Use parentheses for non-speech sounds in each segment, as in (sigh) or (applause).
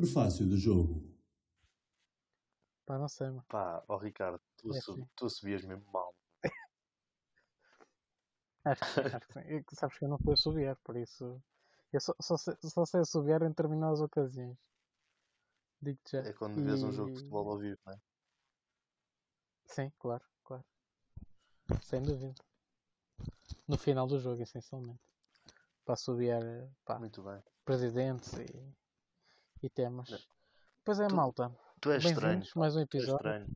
Prefácio do jogo. Pá, não sei, mano. Pá, ó Ricardo, tu, É assim. tu subias mesmo mal. Acho, que- acho que sim. E sabes que eu não sei assobiar, por isso. Eu só, só, sei, só sei assobiar em determinadas ocasiões. Digo-te já. É quando vês um jogo de E- futebol ao vivo, não é? Sim, claro, claro. Sem dúvida. No final do jogo, essencialmente. Para assobiar pá, Muito bem. presidentes e, e temas. Não. Pois é, Tu- malta. Tu és estranho. Mais um Tu és episódio. estranho.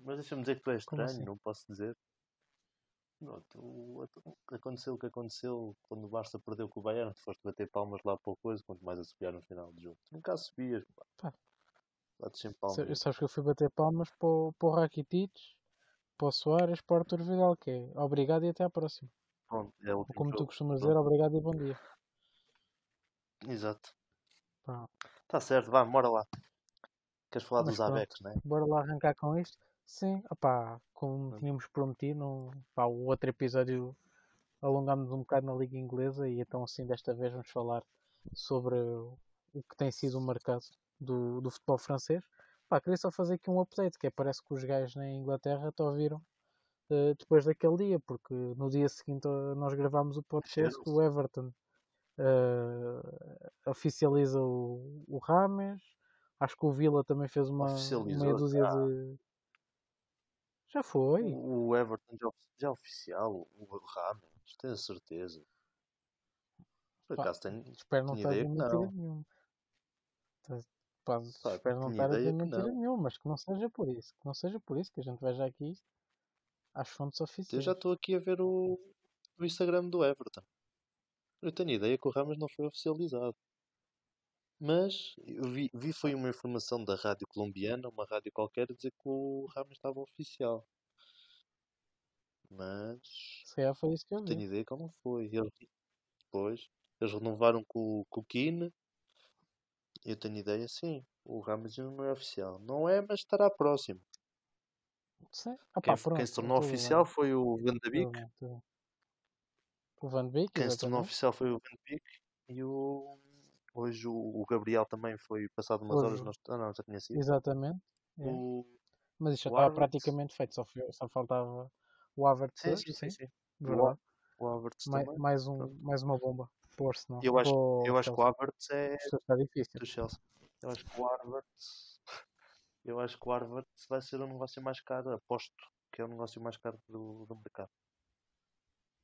Mas deixa-me dizer que tu és estranho, assim? não posso dizer. Não, tu- aconteceu o que aconteceu quando o Barça perdeu com o Bayern, tu foste bater palmas lá para o coisa, quanto mais a subir no final do jogo. Tu nunca subias, pá. Pá. Bates sem palmas. Sabes que eu fui bater palmas para o, para o Rakitic, para o Soares, para o Arthur Vidal, que é obrigado e até à próxima. Pronto, é o Ou como tu jogo. costumas Pronto. dizer, obrigado e bom dia. Exato. Pá, Está certo, vá, bora lá. Queres falar Mas dos Abex, não é? bora lá arrancar com isto. Sim, opá, como tínhamos prometido, no, pá, o outro episódio alongámos um bocado na Liga Inglesa e então assim desta vez vamos falar sobre o que tem sido o mercado do, do futebol francês. Pá, queria só fazer aqui um update, que é, parece que os gajos na Inglaterra te ouviram eh, depois daquele dia, porque no dia seguinte eh, nós gravámos o podcast, o Everton eh, oficializa o, o Rames, acho que o Vila também fez uma meia dúzia ah. de... Já foi? O Everton já, já é oficial, o Ramos, tenho certeza. Por acaso tenho, Espero não estar a mentira nenhuma. Tá- pá, Pá, espero não estar a dizer mentira nenhuma, mas que não seja por isso. Que não seja por isso que a gente veja aqui às fontes Eu oficiais. já estou aqui a ver o, o Instagram do Everton. Eu tenho ideia que o Ramos não foi oficializado. Mas vi, vi foi uma informação da rádio colombiana, uma rádio qualquer, dizer que o Ramos estava oficial. Mas Se calhar foi isso que eu tenho vi. ideia que ele não foi. Eles, depois, eles renovaram com, o- com o Keane. Eu tenho ideia, sim. O Ramos não é oficial. Não é, mas estará próximo. Sim. Ah, Quem, pá, pronto, quem se tornou oficial bem, foi o Van de tudo Beek. bem, tudo bem. O Van Beek, Quem se tornou oficial foi o Van Beek. E o, hoje o, Gabriel também foi passado umas Hoje- horas. Nós, ah, não, já tinha sido. Exatamente. é. O, Mas isto já estava Havertz. praticamente feito, só, foi- só faltava o Havertz sim, sim, sim, sim. verdade. O Havertz Mais, também. mais, um, Pronto. mais uma bomba para o Arsenal. Eu acho, o eu acho que o. Havertz é Isto está difícil. do Chelsea. Eu acho que o Havertz. Eu acho que o Havertz vai ser o negócio mais caro. Aposto que é o negócio mais caro do, do mercado.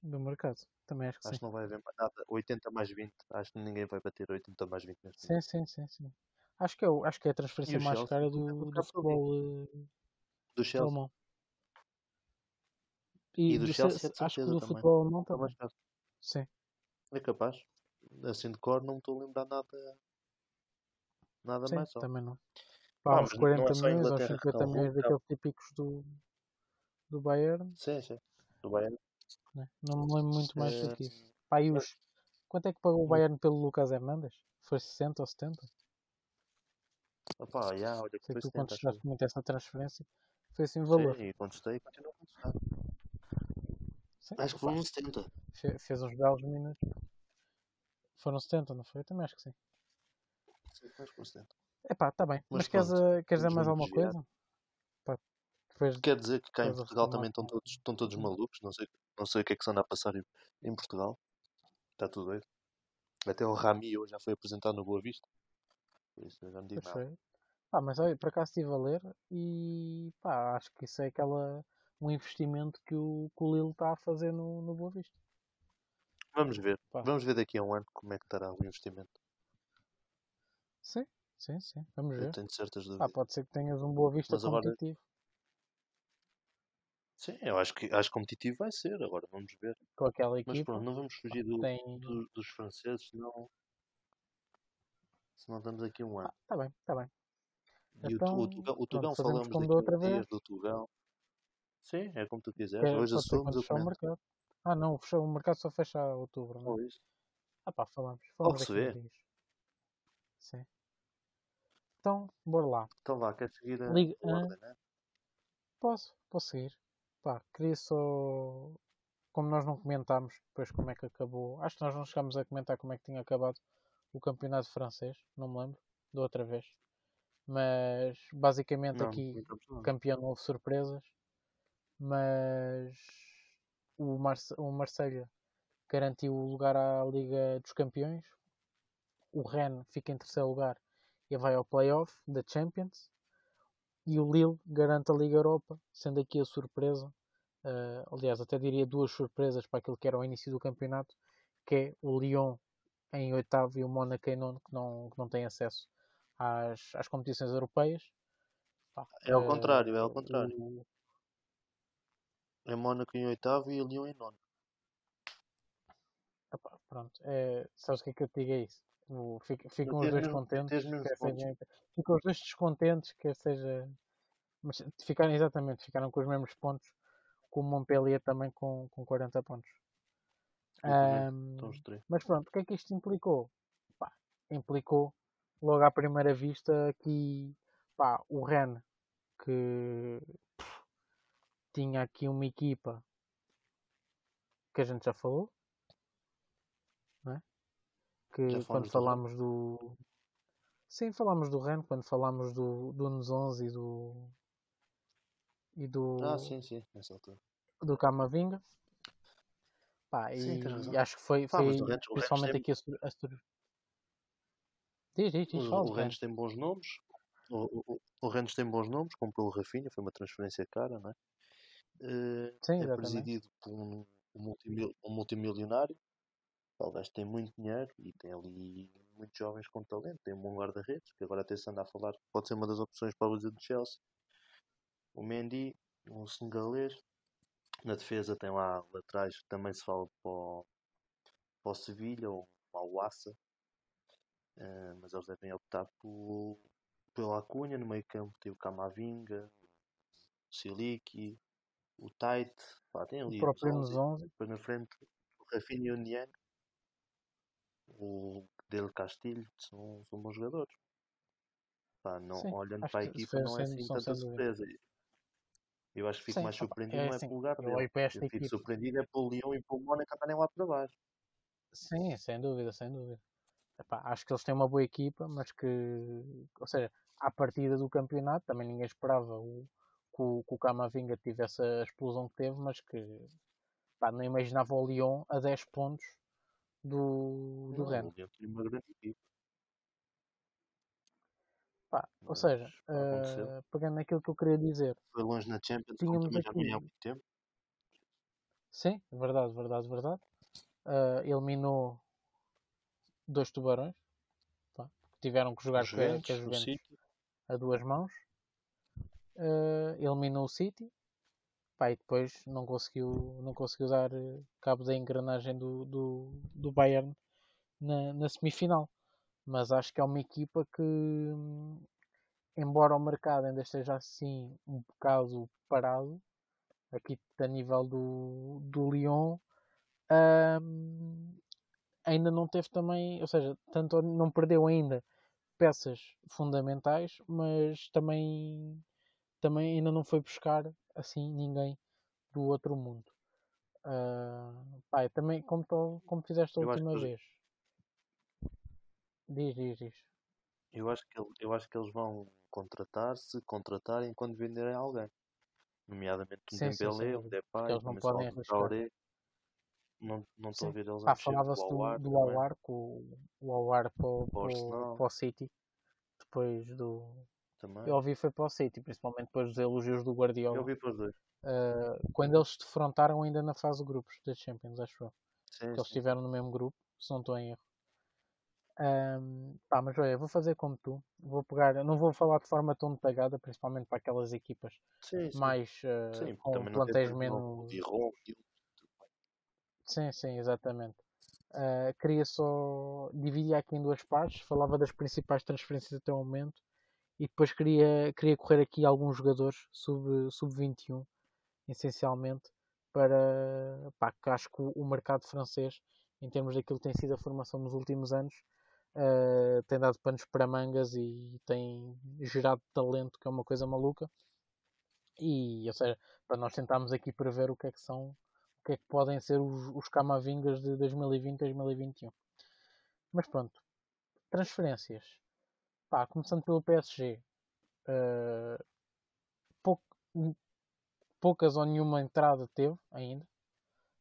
Do mercado. Também acho que Acho sim. que não vai haver mais nada. 80 mais 20. Acho que ninguém vai bater 80 mais 20 neste Sim, sim, sim, sim. Acho que é, acho que é a transferência mais Chelsea? cara é do, do futebol eh, Do Chelsea. alemão. E, E do do Chelsea é acho que do também. futebol alemão Está também. mais caro. Sim. É capaz. Assim de cor não me estou a lembrar nada. Nada Sim, mais só. também não. Ah, Pá, uns não é 40 só a milhões ou Inglaterra que 50 está milhões daqueles típicos do, do Bayern. Sim, sim. Do Bayern. Né? Não me lembro muito mais do que isso. Os... Quanto é que pagou o Hum. Bayern pelo Lucas Hernandes? Foi 60 ou 70? Opá, já, olha Sei que tu 70, acho contestaste muito essa transferência. Foi assim o valor. Sim, contestei e continuo a contestar. Sim, Acho que uns 70. fe- fez uns belos minutos. Foram 70, não foi? Eu também acho que sim. Sim, acho que foi 70. Epá, tá bem. Mas Mas, queres, pronto, eh, queres dizer mais alguma desviar. coisa? Pá, depois Quer dizer que cá em Portugal também estão todos, estão todos malucos. Não sei, não sei o que é que se anda a passar em, em Portugal. Está tudo doido. Até o Rami hoje já foi apresentado no Boa Vista. Por isso eu já digo nada. Pá, mas olha, por acaso estive a ler e pá, acho que isso é aquela, um investimento que o, que o Lille está a fazer no, no Boa Vista. Vamos ver. Pá. Vamos ver daqui a um ano como é que estará o investimento. Sim, sim, sim. Vamos Eu ver. tenho certas Ah, dúvidas. pode ser que tenhas um Boa Vista Mas agora- competitivo. Sim, eu acho que acho competitivo vai ser. Agora vamos ver. Com aquela Mas equipa. pronto, não vamos fugir do, Tem... do- dos franceses, senão, senão estamos aqui um ano. Ah, tá bem, tá bem. E o, então, o Tugão, o Tugão falamos daqui outra vez. do Tugão. Sim, é como tu quiseres. É- Hoje fechar o mercado. Ah não, fechou, o mercado só fecha a outubro, não é? Ah pá, falamos. Ao Falamos que se vê. Sim. Então, bora lá. Então vá, queres seguir a Liga- ordem, né? Posso, posso seguir. Pá, queria só. Como nós não comentámos depois como é que acabou. Acho que nós não chegámos a comentar como é que tinha acabado o campeonato francês, não me lembro, da outra vez. Mas basicamente Não, aqui percebi. campeão não houve surpresas, mas o, Marse o Marselha garantiu o lugar à Liga dos Campeões. O Rennes fica em terceiro lugar e vai ao playoff da Champions. E o Lille garante a Liga Europa, sendo aqui a surpresa. Uh, aliás, até diria duas surpresas para aquilo que era o início do campeonato, que é o Lyon em oitavo e o Mónaco em nono, que não, que não tem acesso às, às competições europeias. é ao contrário, é ao contrário. O... É Mónaco em oitavo e o Lyon em nono. Epá, pronto, é, sabes o que é que eu te digo? É isso. Fico, ficam os dois mesmo, contentes, quer seja, ficam os dois descontentes, quer seja. Mas ficaram exatamente, ficaram com os mesmos pontos, com o Montpellier também com, com 40 pontos. Um, mas pronto, o que é que isto implicou? Pá, implicou logo à primeira vista que pá, o Ren que pff, tinha aqui uma equipa que a gente já falou, é? Que quando falámos do, do... sim, falámos do Ren, quando falámos do, do Nos 11 e do e do ah, sim, sim, nessa altura. do Camavinga Pá, Sim, e, acho que foi, Pá, foi Rennes, principalmente aqui a, a, a Diz, diz, diz, o, o Rennes tem bons nomes. O, o, o Rennes tem bons nomes, comprou o Rafinha, foi uma transferência cara, não é? Uh, Sim, é presidido por um, um, multimil, um multimilionário. Talvez tem muito dinheiro e tem ali muitos jovens com talento. Tem um bom guarda-redes, que agora até se anda a falar, pode ser uma das opções para o Brasil do Chelsea. O Mendy, um senegalês, na defesa tem lá que também se fala para o, para o Sevilha ou para o. Uh, mas eles devem optar por, pela Cunha. No meio campo tem o Camavinga, o Siliki, o Tait. Pá, tem ali o próprio nos 11. Depois na frente o Rafinha e o Niang. O Del Castilho são, são bons jogadores. Pá, não, Sim, olhando para a equipa não é assim tanta surpresa. Eu acho que fico Sim, mais surpreendido é, não é assim, pelo lugar dele. Eu, fico surpreendido é pelo Lyon e pelo Mónaco andarem lá para baixo. Sim, sem dúvida, sem dúvida. Epá, acho que eles têm uma boa equipa, mas que, ou seja, à partida do campeonato também ninguém esperava o, que, o, que o Camavinga tivesse a explosão que teve, mas que pá, não imaginava o Lyon a 10 pontos do, do uma grande equipa. Pá, ou seja, uh, pegando naquilo que eu queria dizer. Foi longe na Champions, tínhamos aqui... há muito tempo. Sim, verdade, verdade, verdade. Uh, eliminou dois tubarões pá, que tiveram que jogar Juventus, com a Juventus a duas mãos. Uh, eliminou o City pá, e depois não conseguiu, não conseguiu dar cabo da engrenagem do, do, do Bayern na, na semifinal. Mas acho que é uma equipa que, embora o mercado ainda esteja assim um bocado parado, aqui a nível do, do Lyon, um, ainda não teve também, ou seja, tanto não perdeu ainda peças fundamentais, mas também, também ainda não foi buscar assim ninguém do outro mundo. Uh, pá, também como, tô, como fizeste a última vez. Diz, diz, diz. Eu acho que, eu acho que eles vão contratar se contratarem quando venderem alguém. Nomeadamente um Dembélé, um Depay, eles não podem arriscar. Não, não estou a ver eles ah, falava-se do, do Awar, com o Awar para, para, para o City. Depois do... Também. Eu ouvi foi para o City, principalmente depois dos elogios do Guardiola. Eu ouvi para os dois. Uh, quando eles se defrontaram ainda na fase de grupos da Champions, acho eu. Sim, que eles estiveram no mesmo grupo, se não estou em erro. Um, pá, mas olha, vou fazer como tu. Vou pegar, não vou falar de forma tão detalhada, principalmente para aquelas equipas sim, sim. mais uh, sim, com plantéis menos. Sim, sim, exatamente. Uh, queria só dividir aqui em duas partes. Falava das principais transferências até o momento e depois queria, queria correr aqui alguns jogadores sub-21, sub essencialmente, para pá, que acho que o, mercado francês, em termos daquilo que tem sido a formação nos últimos anos, uh, tem dado panos para mangas e tem gerado talento, que é uma coisa maluca. E, ou seja, para nós tentarmos aqui prever o que é que são, o que é que podem ser os, os Camavingas de 2020 2021. Mas pronto, transferências. Pá, começando pelo PSG. Uh, pou, poucas ou nenhuma entrada teve ainda.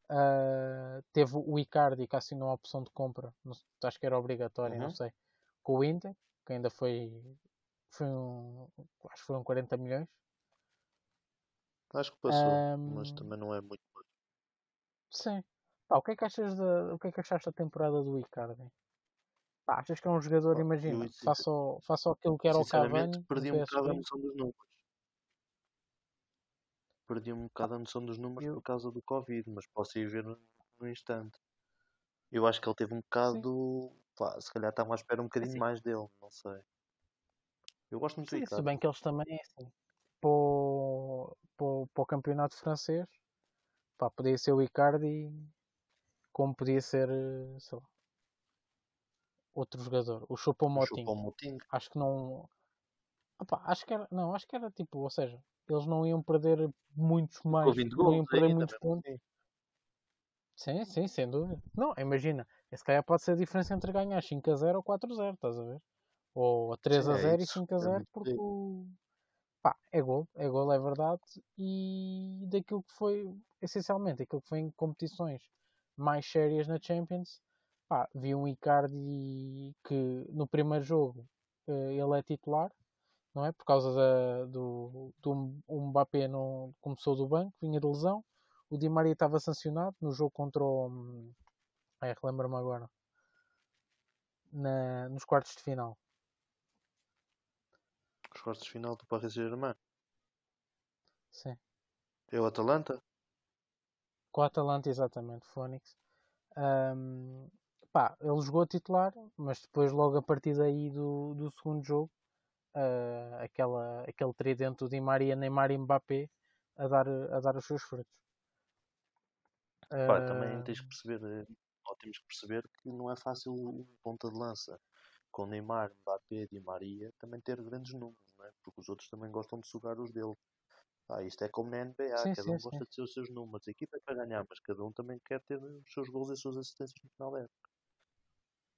Uh, teve o Icardi que assinou a opção de compra, não, acho que era obrigatório, uhum. não sei, com o Inter, que ainda foi, foi um, acho que foram 40 milhões. Acho que passou, um, mas também não é muito. Sim. Pá, o que é que achas da, o que é que achaste da temporada do Icardi? Pá, achas que é um jogador, Pá, imagina, faça, faça aquilo que era o Cavani? Perdi um bocado a noção dos números. Perdi um bocado a noção dos números eu... por causa do Covid, mas posso ir ver no, no instante. Eu acho que ele teve um bocado. Pá, se calhar estavam à espera um bocadinho Sim. mais dele, não sei. Eu gosto muito Icardi. Se bem que eles também, assim, para o, para o, para o campeonato francês, pá, podia ser o Icardi como podia ser, eh, sei lá, outro jogador, o Choupo-Moting. Acho que não. Opa, acho que era, não, acho que era tipo, ou seja, eles não iam perder muitos mais, não iam perder muitos pontos. Sim, sim, sem dúvida. Não, imagina, esse calhar pode ser a diferença entre ganhar 5 a 0 ou 4 a 0, estás a ver? Ou 3 sim, a 0 é e 5 a 0, porque pá, é gol, é gol, é verdade. E daquilo que foi, essencialmente, aquilo que foi em competições mais sérias na Champions, pá, vi um Icardi que no primeiro jogo uh, ele é titular, não é? Por causa da, do, do o Mbappé não começou do banco, vinha de lesão. O Di Maria estava sancionado no jogo contra o. É, relembro-me agora. Na, nos quartos de final. Os quartos de final do Paris Saint-Germain? Sim. É o Atalanta? Com o Atalanta, exatamente, Fónix. Um, pá, ele jogou a titular, mas depois, logo a partir daí do, do segundo jogo, uh, aquela, aquele tridente Di Maria, Neymar e Mbappé a dar, a dar os seus frutos. Pá, também tens que perceber, eh, ou temos que perceber que não é fácil um ponta de lança com Neymar, Mbappé, Di Maria também ter grandes números, não é? porque os outros também gostam de sugar os dele. Ah, isto é como na NBA, sim, cada um sim, gosta sim. de ter os seus números. A equipa é para ganhar, mas cada um também quer ter os seus gols e as suas assistências no final da época.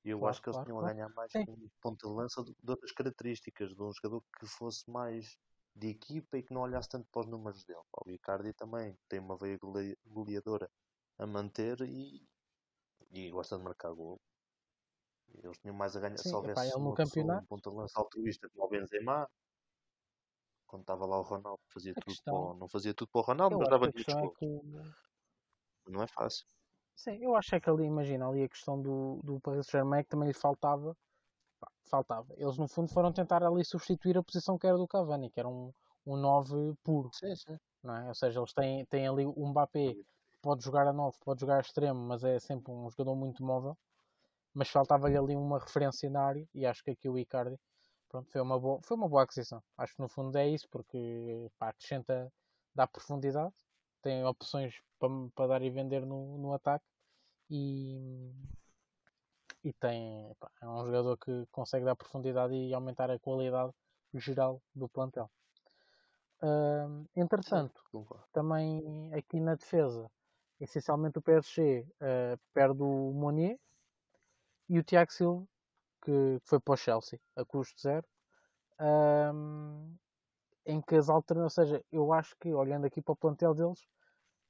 E eu claro, acho que eles claro, tinham claro. a ganhar mais Sim. com um ponto de lança de, de outras características, de um jogador que fosse mais de equipa e que não olhasse tanto para os números dele. O Icardi também tem uma veia goleadora a manter e, e gosta de marcar gol. Eles tinham mais a ganhar Sim, se houvesse epá, uma pessoa, um ponto de lança altruísta como o Benzema quando estava lá o Ronaldo fazia tudo questão... para não fazia tudo para o Ronaldo, mas dava muitos gols. É que... Não é fácil. Sim, eu acho é que ali, imagina, ali a questão do, do Paris Saint-Germain que também lhe faltava. Pá, faltava. Eles no fundo foram tentar ali substituir a posição que era do Cavani, que era um, um 9 puro. Sim, sim. Não é? Ou seja, eles têm, têm ali o Mbappé, pode jogar a 9, pode jogar a extremo, mas é sempre um jogador muito móvel. Mas faltava-lhe ali uma referência na área e acho que aqui o Icardi pronto, foi, uma boa, foi uma boa aquisição. Acho que no fundo é isso, porque pá, acrescenta, dá profundidade tem opções para, para dar e vender no, no ataque e, e tem pá, é um jogador que consegue dar profundidade e aumentar a qualidade geral do plantel. Uh, entretanto, também aqui na defesa, essencialmente o PSG uh, perde o Monier e o Tiago Silva, que foi para o Chelsea a custo zero. Um, em que as alternativas, ou seja, eu acho que olhando aqui para o plantel deles,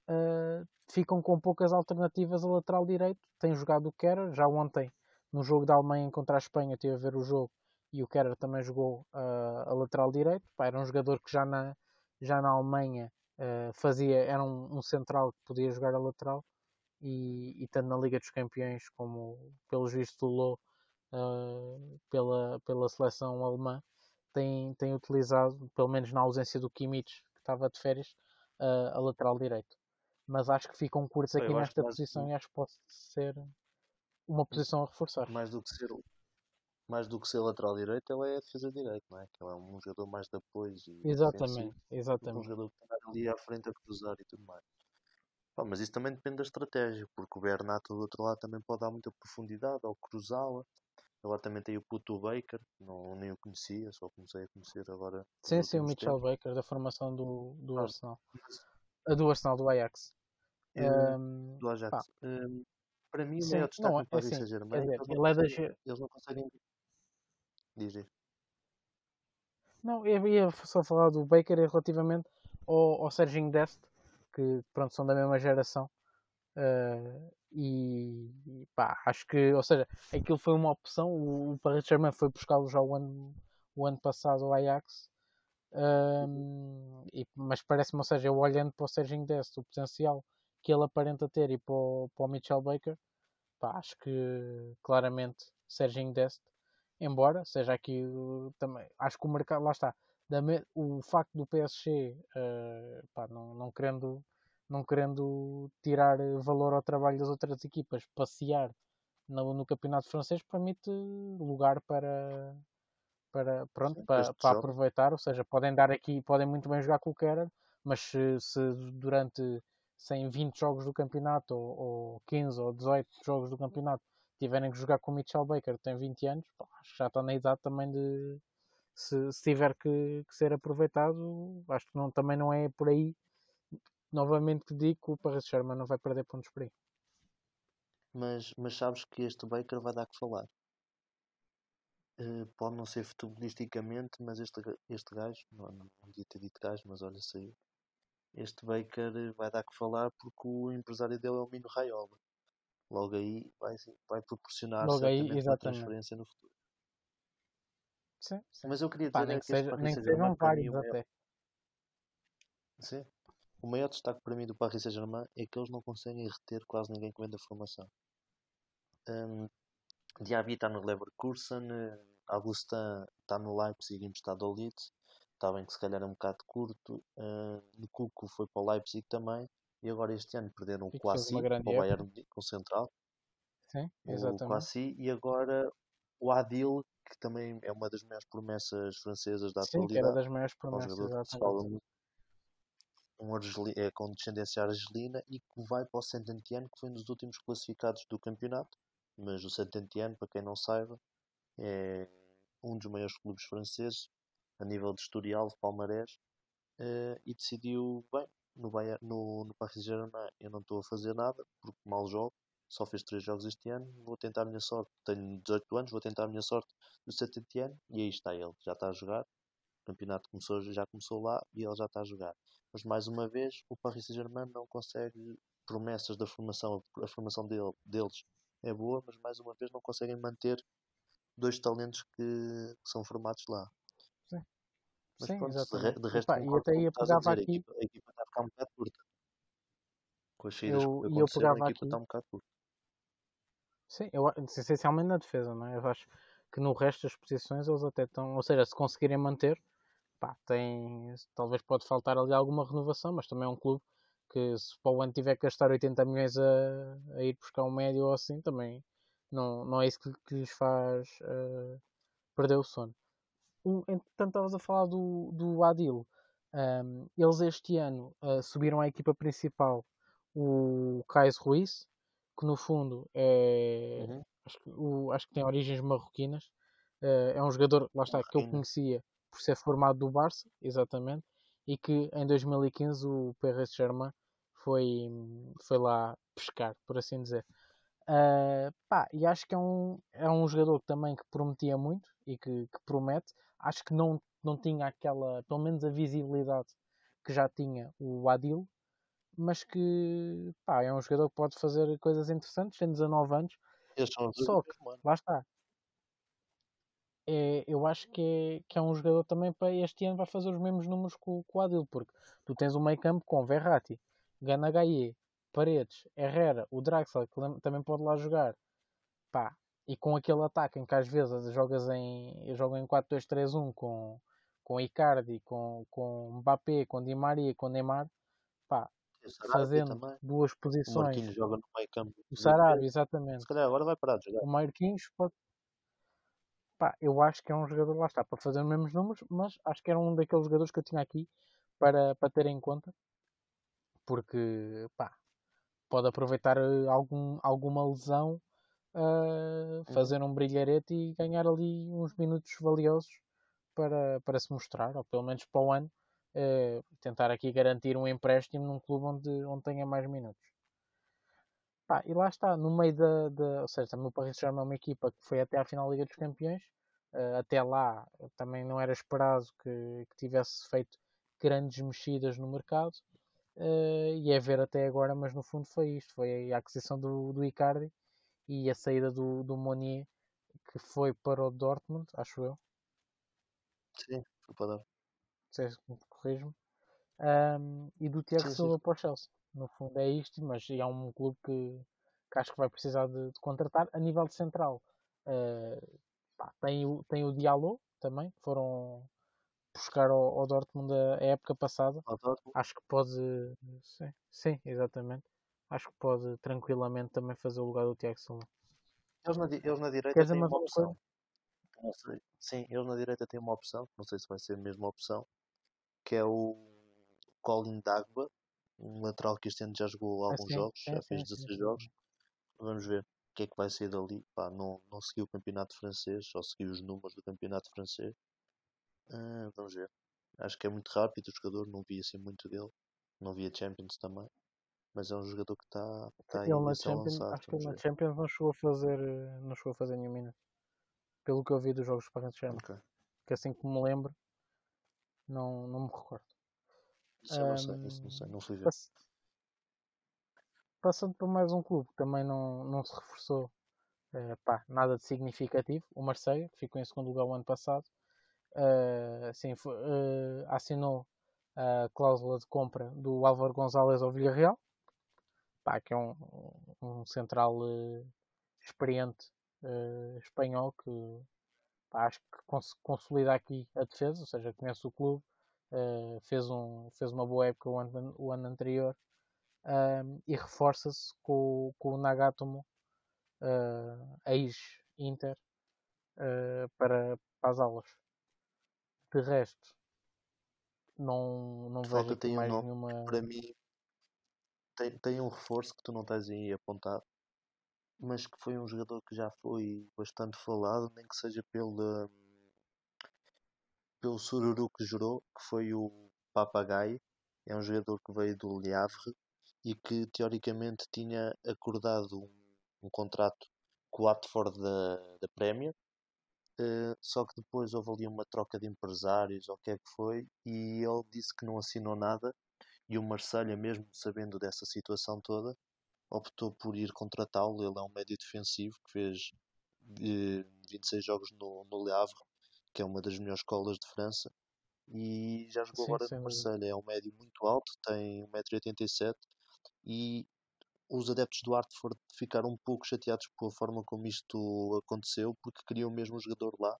uh, ficam com poucas alternativas a lateral direito. Tem jogado o Kerr, já ontem no jogo da Alemanha contra a Espanha tive a ver o jogo e o Kerr também jogou uh, a lateral direito. Pá, era um jogador que já na, já na Alemanha uh, fazia, era um, um, central que podia jogar a lateral e, e tanto na Liga dos Campeões como pelos vistos do Lô uh, pela, pela seleção alemã tem, tem utilizado, pelo menos na ausência do Kimmich que estava de férias, a lateral direito mas acho que ficam curtos aqui nesta posição e acho que pode ser uma posição a reforçar. Mais do que ser, mais do que ser lateral direito, ele é defesa direito, não é? Que ele é um jogador mais de apoio. exatamente, exatamente. Um jogador que está ali à frente a cruzar e tudo mais. Pá, mas isso também depende da estratégia, porque o Bernato do outro lado também pode dar muita profundidade ao cruzá-la. Agora também tem o Puto Baker, não, nem o conhecia, só comecei a conhecer agora. Sim, sim, o Mitchell tempos. Baker, da formação do, do ah, Arsenal. Mas, do Arsenal, do Ajax. Um, do Ajax. Um, para mim, o maior destaque não, é, Paris assim, Saint-Germain. Ele é da... Eles não conseguem. Diz aí. Não, eu ia só falar do Baker relativamente ao, ao Serginho Dest, que pronto, são da mesma geração. Uh, e, e pá, acho que, ou seja, aquilo foi uma opção. O, o Paris Germain foi buscá-lo já o ano, o ano passado ao Ajax. Um, e, mas parece-me, ou seja, eu olhando para o Serginho Dest, o potencial que ele aparenta ter e para o, para o Mitchell Baker, pá, acho que claramente Serginho Dest, embora seja aqui também, acho que o mercado, lá está, o facto do PSG, uh, eh, pá, não, não querendo não querendo tirar valor ao trabalho das outras equipas, passear no, no campeonato francês permite lugar para para, pronto, Sim, para, para aproveitar, ou seja, podem dar aqui, podem muito bem jogar com o Kerr, mas se, se durante 100, 20 jogos do campeonato ou, ou 15 ou 18 jogos do campeonato tiverem que jogar com o Mitchell Baker, que tem 20 anos, pá, acho que já está na idade também de se, se tiver que, que, ser aproveitado, acho que não, também não é por aí novamente que digo que o Paris Sherman não vai perder pontos por aí. Mas, mas sabes que este Baker vai dar que falar. Uh, pode não ser futebolisticamente, mas este, este gajo, não, não, devia ter dito gajo, mas olha, saiu. Este Baker vai dar que falar porque o empresário dele é o Mino Raiola. Logo aí vai, vai proporcionar Logo aí, uma transferência no futuro. Sim, sim. Mas eu queria dizer Pá, nem é que, que seja, nem que sejam vários até. Sim. O maior destaque para mim do Paris Saint-Germain é que eles não conseguem reter quase ninguém que vem da formação. Um, Diaby está no Leverkusen, Augustin está no Leipzig emprestado ao Leeds, está bem que se calhar é um bocado curto. Uh, Cuco foi para o Leipzig também, e agora este ano perderam o Quasi para o Bayern com o Central. Sim, exatamente. O Quasi, e agora o Adil, que também é uma das maiores promessas francesas da Sim, atualidade. Sim, era das maiores promessas, exatamente um é, com descendência argelina e que vai para o Saint-Étienne, que foi um dos últimos classificados do campeonato. Mas o Saint-Étienne, para quem não saiba, é um dos maiores clubes franceses a nível de historial, de palmarés, uh, e decidiu, bem, no, Bayern, no, no Paris Saint-Germain eu não estou a fazer nada, porque mal jogo, só fiz três jogos este ano, vou tentar a minha sorte, tenho 18 anos, vou tentar a minha sorte no Saint-Étienne, e aí está ele, já está a jogar, o campeonato começou, já começou lá, e ele já está a jogar. Mas mais uma vez, o Paris Saint-Germain não consegue promessas da formação, a formação dele, deles é boa, mas mais uma vez não conseguem manter dois talentos que, que são formados lá. Sim, mas Sim pronto, de, de resto, Opa, e até ia pegar aqui. A equipa, a equipa está a ficar um bocado curta. Com as saídas eu, que eu pegava a equipa aqui. está um bocado curta. Sim, eu, essencialmente na defesa, não é? Eu acho que no resto das posições eles até estão. Ou seja, se conseguirem manter, pá, tem, talvez pode faltar ali alguma renovação, mas também é um clube que se para o ano tiver que gastar 80 milhões a, a ir buscar um médio ou assim, também não, não é isso que, que lhes faz uh, perder o sono. Um, entretanto, estavas a falar do, do Adil. Um, eles este ano uh, subiram à equipa principal o Cais Ruiz, que no fundo é. Uhum. Acho, que, o, acho que tem origens marroquinas. Uh, é um jogador, lá está, que eu conhecia por ser formado do Barça, exatamente, e que em 2015 o Paris Saint-Germain foi, foi lá pescar, por assim dizer. Uh, pá, e acho que é um, é um jogador também que prometia muito e que, que, promete. Acho que não, não tinha aquela, pelo menos a visibilidade que já tinha o Adil, mas que pá, é um jogador que pode fazer coisas interessantes, tem 19 anos. Só que, lá está, é, eu acho que é, que é um jogador também para este ano vai fazer os mesmos números com, com o Adil, porque tu tens um meio campo com Verratti, Ganagaye, Paredes, Herrera, o Draxler, que também pode lá jogar, pá, e com aquele ataque em que às vezes jogas em, jogo em 4-2-3-1 com, com Icardi, com, com Mbappé, com Di Maria, com Neymar, pá, fazendo também. duas posições. O Marquinhos joga no meio campo. O Sarabia, exatamente. Se calhar agora vai parar de jogar. O Marquinhos pode, pá, eu acho que é um jogador, lá está, para fazer os mesmos números, mas acho que era um daqueles jogadores que eu tinha aqui para, para ter em conta, porque, pá, pode aproveitar eh, algum, alguma lesão, uh, fazer um brilharete e ganhar ali uns minutos valiosos para, para se mostrar, ou pelo menos para o ano, uh, tentar aqui garantir um empréstimo num clube onde, onde tenha mais minutos. Pá, e lá está, no meio da, da ou seja, também o Paris Saint-Germain é uma equipa que foi até à final da Liga dos Campeões, Uh, até lá também não era esperado que, que, tivesse feito grandes mexidas no mercado uh, e é ver até agora, mas no fundo foi isto, foi a aquisição do, do Icardi e a saída do, do Monier que foi para o Dortmund, acho eu. Sim, foi para o Dortmund. Corrijo-me. Um, e do Tiago Silva para o Chelsea. No fundo é isto, mas é um clube que, que acho que vai precisar de, de contratar. A nível de central, uh, pá, tem, o, tem o Diallo também, foram buscar ao, ao Dortmund a, a época passada. Acho que pode. Sim, sim, exatamente. Acho que pode tranquilamente também fazer o lugar do Tiago Silva. Eles na, eles na direita têm uma opção. Não sei. Sim, eles na direita têm uma opção, não sei se vai ser a mesma opção, que é o Colin Dagba, um lateral que este ano já jogou ah, alguns jogos, sim, já fez 16 jogos. Vamos ver o que é que vai sair dali. Pá, não, não seguiu o campeonato francês, só seguiu os números do campeonato francês. Uh, vamos ver. Acho que é muito rápido o jogador, não vi assim muito dele. Não vi a Champions também. Mas é um jogador que está tá ele na Champions, lançado, Acho que ele na Champions não chegou a fazer, não chegou a fazer nenhum minuto. Pelo que eu vi dos jogos para a Champions. Okay. Que assim que me lembro, não, não me recordo. Isso eu não sei, isso não sei, não fui ver. Passando por mais um clube que também não, não se reforçou uh, pá, nada de significativo, o Marseille, que ficou em segundo lugar o ano passado, uh, assim, uh, assinou a cláusula de compra do Álvaro González ao Villarreal, pá, que é um, um central uh, experiente uh, espanhol que pá, acho que cons consolida aqui a defesa, ou seja, conhece o clube, uh, fez, um, fez uma boa época o ano, o ano anterior e reforça-se com, com o Nagatomo, ex-Inter, para, para as aulas. De resto, não, não vejo aqui mais nenhuma. Para mim, tem, tem um reforço que tu não estás aí apontado, mas que foi um jogador que já foi bastante falado, nem que seja pelo, pelo sururu que jurou, que foi o Papagaio. É um jogador que veio do Le Havre e que teoricamente tinha acordado um, um contrato com o Watford da, da Premier. Uh, só que depois houve ali uma troca de empresários ou o que é que foi e ele disse que não assinou nada e o Marselha, mesmo sabendo dessa situação toda, optou por ir contratá-lo. Ele é um médio defensivo que fez eh, 26 jogos no, no Le Havre, que é uma das melhores escolas de França, e já jogou sim, agora no Marselha. É um médio muito alto, tem 1,87m e os adeptos do Hartford ficaram um pouco chateados com a forma como isto aconteceu, porque queriam mesmo o jogador lá,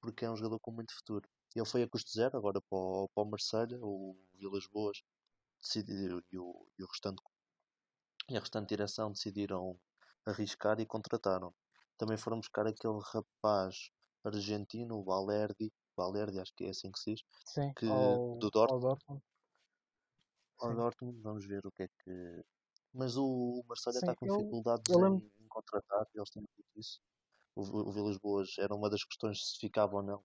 porque é um jogador com muito futuro. Ele foi a custo zero agora para o, para o Marselha, o Vilas Boas decidiu, e, o, e, o restante, e a restante direção decidiram arriscar e contrataram. Também foram buscar aquele rapaz argentino, o Valerdi, Valerdi, acho que é assim que se diz, Sim, que, ao, do Dortmund. Ao Dortmund. Ao Dortmund, vamos ver o que é que. Mas o Marcelo está com dificuldades eu, eu em, em, contratar, eles têm dito isso. O, o Vilas Boas era uma das questões se ficava ou não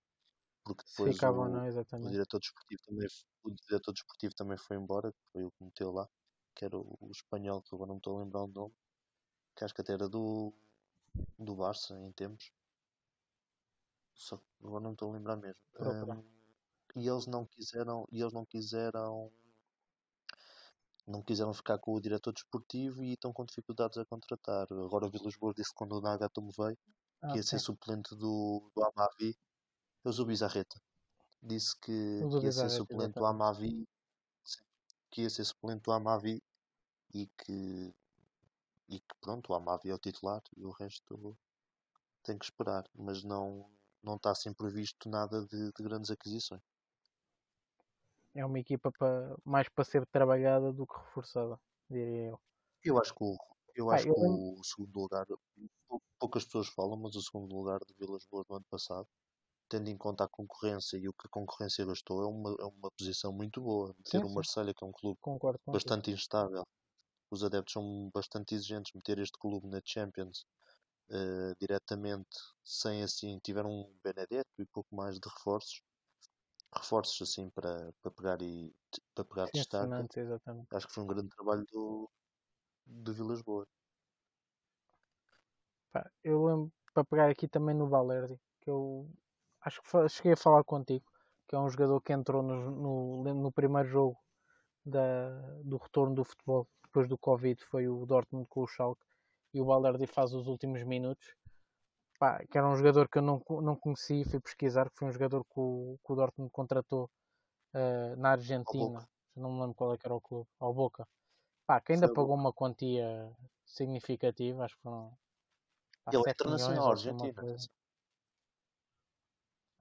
porque depois Ficava, o, não, o, diretor desportivo também, o diretor desportivo também foi embora, foi o que meteu lá, que era o, o, espanhol, que agora não estou a lembrar o nome, que acho que até era do, do Barça em tempos. Só que agora não estou a lembrar mesmo. Um, e eles não quiseram, e eles não quiseram não quiseram ficar com o diretor desportivo e estão com dificuldades a contratar. Agora o Vilas Boas disse que quando o Nagatomo veio, ah, que ia ser suplente do, do Amavi, o Bizarreta disse que, que ia ser suplente do Amavi, que ia ser suplente do Amavi e que, e que pronto, o Amavi é o titular e o resto tem que esperar, mas não, não está assim previsto nada de, de grandes aquisições. É uma equipa para, mais para ser trabalhada do que reforçada, diria eu. Eu acho que o, eu acho ah, eu que o segundo lugar, poucas pessoas falam, mas o segundo lugar de Vilas Boas no ano passado tendo em conta a concorrência e o que a concorrência gastou, é uma, é uma posição muito boa. Meter sim, o Marselha que é um clube bastante instável. Os adeptos são bastante exigentes. Meter este clube na Champions uh, diretamente, sem assim, tiveram um Benedetto e pouco mais de reforços. Reforços assim para, para pegar e para pegar sim, destaque. Acho que foi um grande trabalho do, do Vilas Boas. Eu lembro para pegar aqui também no Valerdi, que eu acho que cheguei a falar contigo, que é um jogador que entrou no, no, no primeiro jogo da, do retorno do futebol depois do Covid, foi o Dortmund com o Schalke, e o Balderdi faz os últimos minutos. Pá, que era um jogador que eu não, não conheci, fui pesquisar, que foi um jogador que o, que o Dortmund contratou uh, na Argentina, não me lembro qual é que era o clube, ao Boca. Pá, que ainda pagou uma quantia significativa, acho que foram. Pá, Ele é internacional argentino.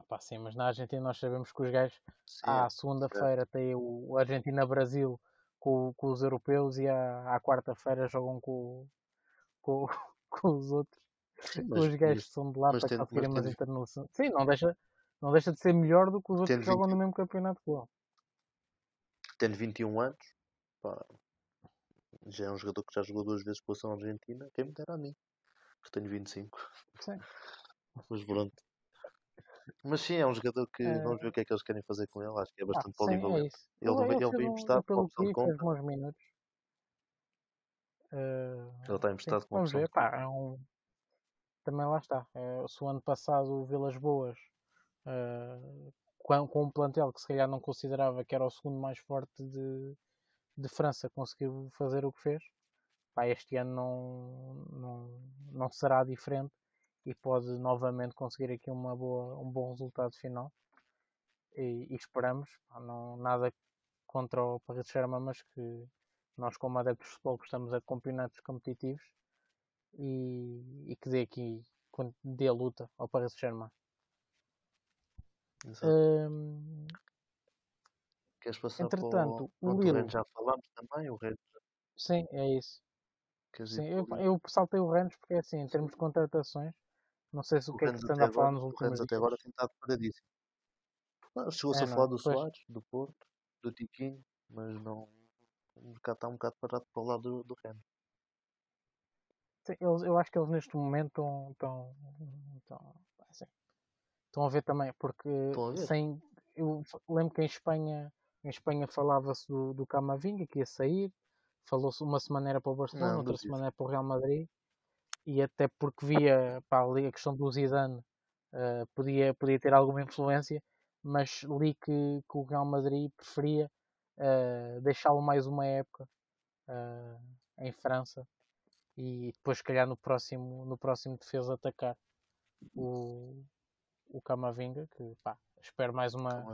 Pá, sim, mas na Argentina nós sabemos que os gajos, sim, à segunda-feira é. tem o Argentina-Brasil com, com, os europeus e à, à quarta-feira jogam com, com, (laughs) com os outros. Mas, os gajos que são de lá para conseguirem umas internacionais. Sim, não deixa, não deixa de ser melhor do que os outros que jogam no mesmo campeonato que. Tendo 21 anos, pá, já é um jogador que já jogou duas vezes pela São Argentina. Quem me dera a mim, que tenho 25. Sim. (laughs) Mas pronto. Mas sim, é um jogador que é... vamos ver o que é que eles querem fazer com ele. Acho que é ah, bastante ah, polivalente. Sim, é ele, ele, ele veio emprestado com opção de compra. Uh, ele está emprestado sim, com opção ver, pá, é um... Também lá está. É, se o ano passado o Vilas Boas uh, com, com um plantel que se calhar não considerava que era o segundo mais forte de, de França conseguiu fazer o que fez. Pá, este ano não, não, não será diferente e pode novamente conseguir aqui uma boa, um bom resultado final. E, e esperamos, não, nada contra o Paris Saint-Germain, mas que nós como adeptos de futebol gostamos é de campeonatos competitivos e, e que dê aqui dê a luta ao Paris Saint-Germain. Um, Queres passar entretanto, para o, o Lille... já falámos também, o Rennes. Sim, é isso. Sim, eu, eu saltei o Rennes porque é assim, em termos de contratações, não sei se o, o que é que se anda a falar nos últimos dias. até agora tem estado paradíssimo. Chegou-se é, a falar do Soares, do Porto, do Tiquinho, mas não. O mercado está um bocado parado para o lado do, do Rennes. Eles, eu acho que eles neste momento estão, estão, assim, estão a ver também, porque ver. sem. Eu lembro que em Espanha, em Espanha falava-se do, do Camavinga que ia sair, falou-se uma semana era para o Barcelona, não, outra semana era para o Real Madrid e até porque via pá, ali a questão do Zidane uh, podia, podia ter alguma influência, mas li que, que o Real Madrid preferia uh, deixá-lo mais uma época uh, em França e depois, se calhar, no próximo, no próximo defesa atacar o, o Camavinga, que pá, espero mais uma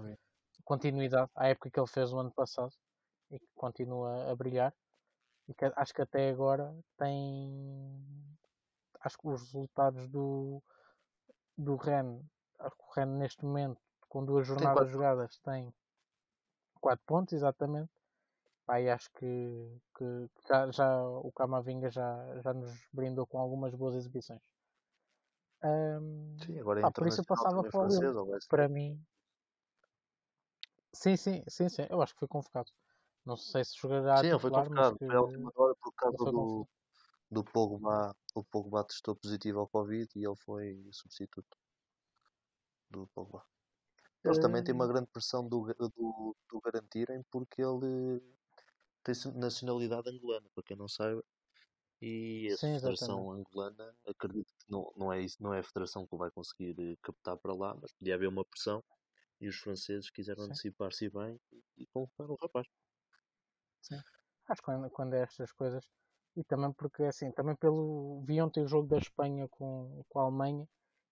continuidade à época que ele fez o ano passado e que continua a brilhar. E que acho que até agora tem acho que os resultados do, do Ren, o Ren neste momento, com duas jornadas jogadas, tem 4 pontos, exatamente. E acho que, que já, já, o Camavinga já, já nos brindou com algumas boas exibições. Um, sim, agora é por isso eu passava para o Para mim. Sim, sim, sim, sim. Eu acho que foi convocado. Não sei se jogará. Sim, foi convocado. Que... Foi a última hora por causa do, do Pogba, o Pogba testou positivo ao Covid e ele foi substituto do Pogba. Eles também têm uma grande pressão do, do, do garantirem porque ele tem nacionalidade angolana, para quem não saiba. E a Sim, Federação Angolana, acredito que não, não, é isso, não é a Federação que vai conseguir eh, captar para lá, mas podia haver uma pressão e os franceses quiseram antecipar-se bem e, convocaram o rapaz. Sim. Acho que quando, quando é estas coisas e também porque assim, também pelo vi ontem o jogo da Espanha com, com a Alemanha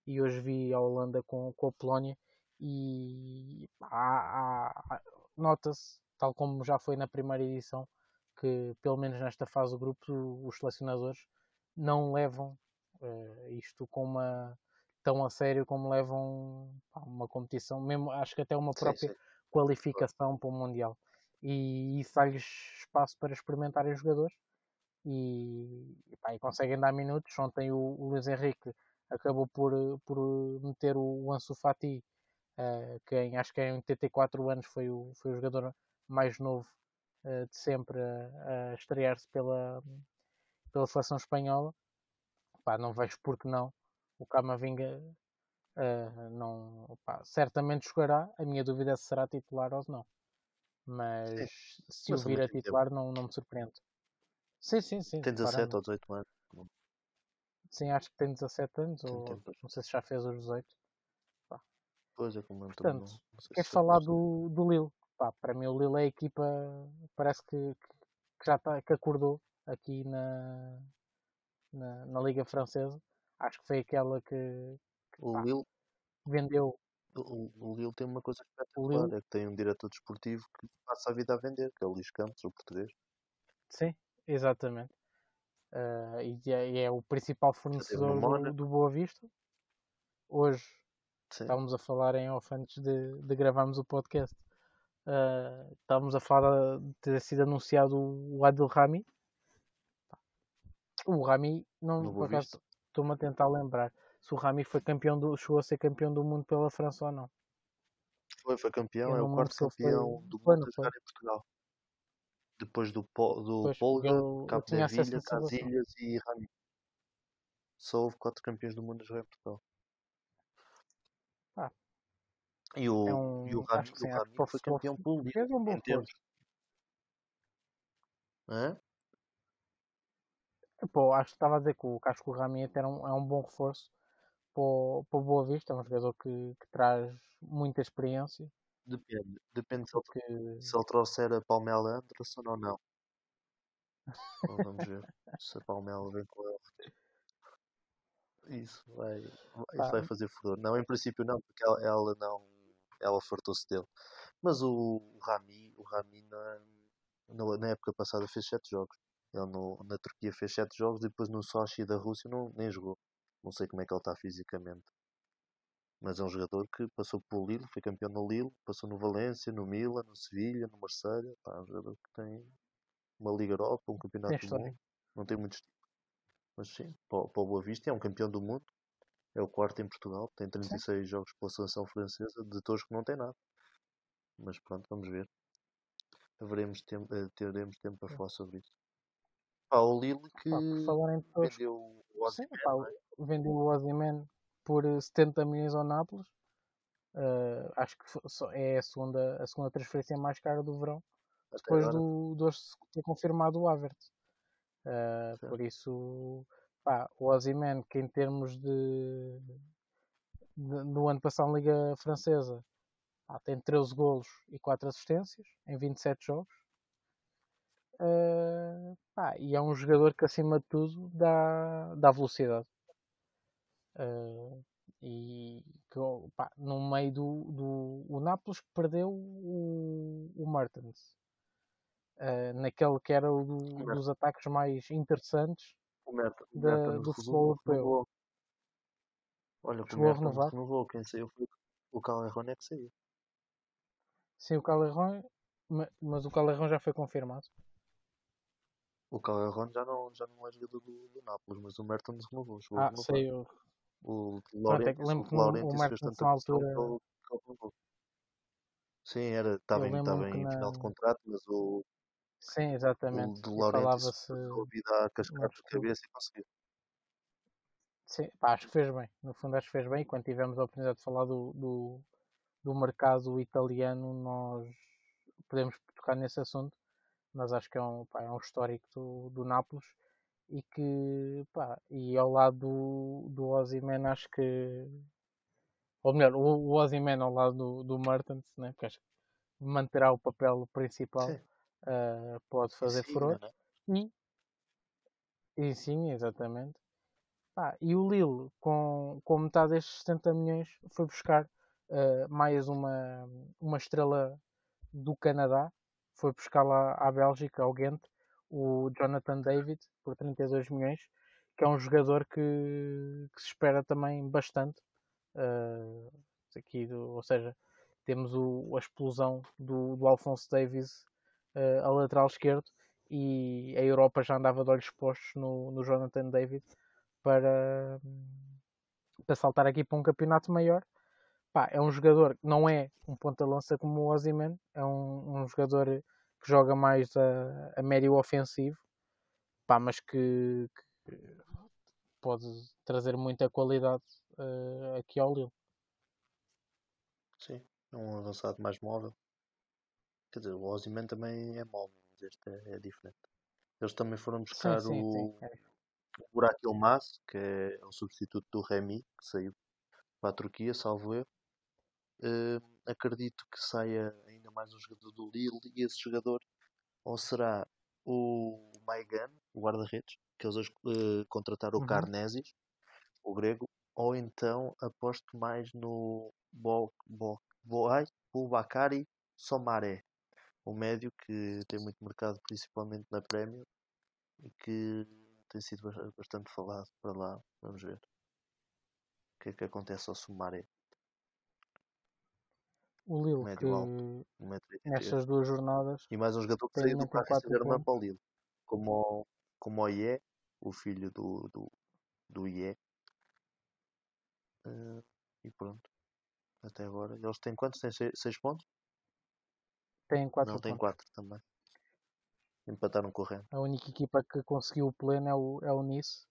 e hoje vi a Holanda com, com a Polónia e nota-se, tal como já foi na primeira edição, que pelo menos nesta fase do grupo os selecionadores não levam uh, isto com uma tão a sério como levam pá, uma competição, mesmo acho que até uma própria sim, sim. qualificação para o Mundial. E isso dá-lhes espaço para experimentarem os jogadores e, pá, e conseguem dar minutos. Ontem o, o Luís Henrique acabou por, por meter o Ansu Fati, uh, que em, acho que em 84 anos foi o, foi o jogador mais novo uh, de sempre a, a estrear-se pela, pela seleção espanhola. Pá, não vejo porque não. O Camavinga uh, não, pá, certamente jogará. A minha dúvida é se será titular ou não. Mas Sim. se Mas o vir a titular, não, não me surpreende. Sim, sim, sim. Tem 17 ou 18 anos. Sim, acho que tem 17 anos, ou não sei se já fez os 18. Pois é, como não, Portanto, não sei queres falar do, do Lille? Pá, para mim o Lille é a equipa, parece que, que já está, que acordou aqui na, na, na Liga Francesa. Acho que foi aquela que, que, O pá, Lille, vendeu o, o Lille tem uma coisa o espetacular, Lille. é que tem um diretor desportivo que passa a vida a vender, que é o Luís Campos, o português. Sim, exatamente. Ah, e, é, e é o principal fornecedor do, do Boa Vista. Hoje sim. estávamos a falar em off antes de, de gravarmos o podcast. Ah, estávamos a falar de ter sido anunciado o Adil Rami. O Rami, não, No por acaso, estou-me a tentar lembrar se o Rami foi campeão do, chegou a ser campeão do mundo pela França ou não. Foi, foi campeão, é não o quarto ele foi. campeão do mundo não a jogar em Portugal. Depois do, do Pois, Polga, Cabo da Vilha. Casilhas e Rami. Só houve quatro campeões do mundo a jogar em Portugal. Ah, E é o, e o um. Que o sim, Rami para o foi futebol campeão é um bom em termos. Hã? Pô, acho que estava a dizer que o, que acho que o Rami até é um, é um bom reforço para o, Boa Vista. É um jogador que, que traz muita experiência. Depende. Depende se ele, Que, se ele trouxer a Palmela Anderson ou não. Então, vamos ver (laughs) se a Palmela vem com ele. Isso vai, isso vai fazer furor. Não, em princípio não, porque ela, ela não. Ela fartou-se dele. Mas o, Rami, o Rami na, na, época passada fez 7 jogos. Ele no, na Turquia fez 7 jogos e depois no Sochi da Rússia não, nem jogou. Não sei como é que ele está fisicamente. Mas é um jogador que passou pelo Lille, foi campeão no Lille, passou no Valência, no Milan, no Sevilha, no Marselha. Pá, é um jogador que tem uma Liga Europa, um campeonato do mundo. Não tem muitos títulos. Mas sim, para o Boa Vista é um campeão do mundo. É o quarto em Portugal. Tem Sim. 36 jogos pela seleção francesa. De todos que não tem nada. Mas pronto, vamos ver. Haveremos tempo, eh, teremos tempo para falar sobre isso. Pá, o Lille que Pá, por vendeu o Sim, Osimhen, pá, não é? vendeu o Ozyman por eh, 70 milhões ao Nápoles. Ah, acho que é a segunda, a segunda transferência mais cara do verão. Até Depois agora. do, do ter confirmado o Havertz. Certo. por isso, pá, o Ozyman, que em termos de, de- do ano passado na Liga Francesa, pá, tem 13 golos e 4 assistências em 27 jogos. Ah, pá, e é um jogador que, acima de tudo, dá, dá velocidade. Ah, e que, pá, no meio do, do o Nápoles que perdeu o, o Mertens. Ah, naquele que era o do- O Mertens, dos ataques mais interessantes o Mertens, o da, Mertens do futebol renovou, europeu. renovou. Olha, que o a Mertens renovar? renovou. Quem saiu foi o Calerron é que saiu. Sim, o Calerron, ma- mas o Calerron já foi confirmado. O Calerron já não, já não é jogador do, do Nápoles, mas o Mertens renovou. Chegou a Ah, saiu. O Pronto, é que Laurentiis, o que o Laurentiis fez tanta que altura. que renovou. Sim, era, estava Eu em, estava que em final de contrato, mas o, Sim, exatamente. de E Laurentiis a cascar de cabeça e conseguiu. Sim, pá, acho que fez bem. No fundo, acho que fez bem. E quando tivemos a oportunidade de falar do, do, do mercado italiano, nós podemos tocar nesse assunto. Mas acho que é um, pá, é um histórico do, do Nápoles. E que, pá, e ao lado do, do Ozyman, acho que. Ou melhor, o, o Ozyman ao lado do, do Mertens, né? Porque acho que manterá o papel principal. Sim, ah, pode fazer furor. né? E, e sim, exatamente. Pá, e o Lille, com, com metade destes 70 milhões, foi buscar ah, mais uma, uma estrela do Canadá. Foi buscar lá à Bélgica, ao Ghent, o Jonathan David, por 32 milhões, que é um jogador que, que se espera também bastante. ah, aqui do- ou seja, temos o, a explosão do, do Alphonse Davies ah, a lateral esquerdo e a Europa já andava de olhos postos no, no Jonathan David para, para saltar aqui para um campeonato maior. Pá, é um jogador que não é um ponta-lança como o Ozyman, é um, um jogador que joga mais a, a médio ofensivo, pá, mas que, que pode trazer muita qualidade eh, aqui ao Lille. Sim, é um avançado mais móvel. Quer dizer, o Ozyman também é móvel, mas este é, é diferente. Eles também foram Sim, buscar sim, sim. o é. Burak Yilmaz, que é o substituto do Remy, que saiu para a Turquia, salvo erro. eh, acredito que saia ainda mais um jogador do Lille e esse jogador ou será o Maigan, o guarda-redes, que eles eh, contrataram o Uhum. Carnesis, o grego, ou então aposto mais no Bo, Bo, Boai, Bubacari Somaré, o médio que tem muito mercado, principalmente na Premier, e que tem sido bas- bastante falado para lá. Vamos ver o que é que acontece ao Somaré, O Lille, médio que alto, 1,83m. nestas duas jornadas E mais um jogador que saiu do Paris 4 Saint-Germain pontos. para o Lille, como, o- como o Ié, o filho do, do, do Ié. Eh, e pronto, até agora. Eles têm quantos? Têm 6 pontos? Tem 4 Não, pontos. 4 também. Empataram com o Rennes. A única equipa que conseguiu o pleno é o, é o Nice.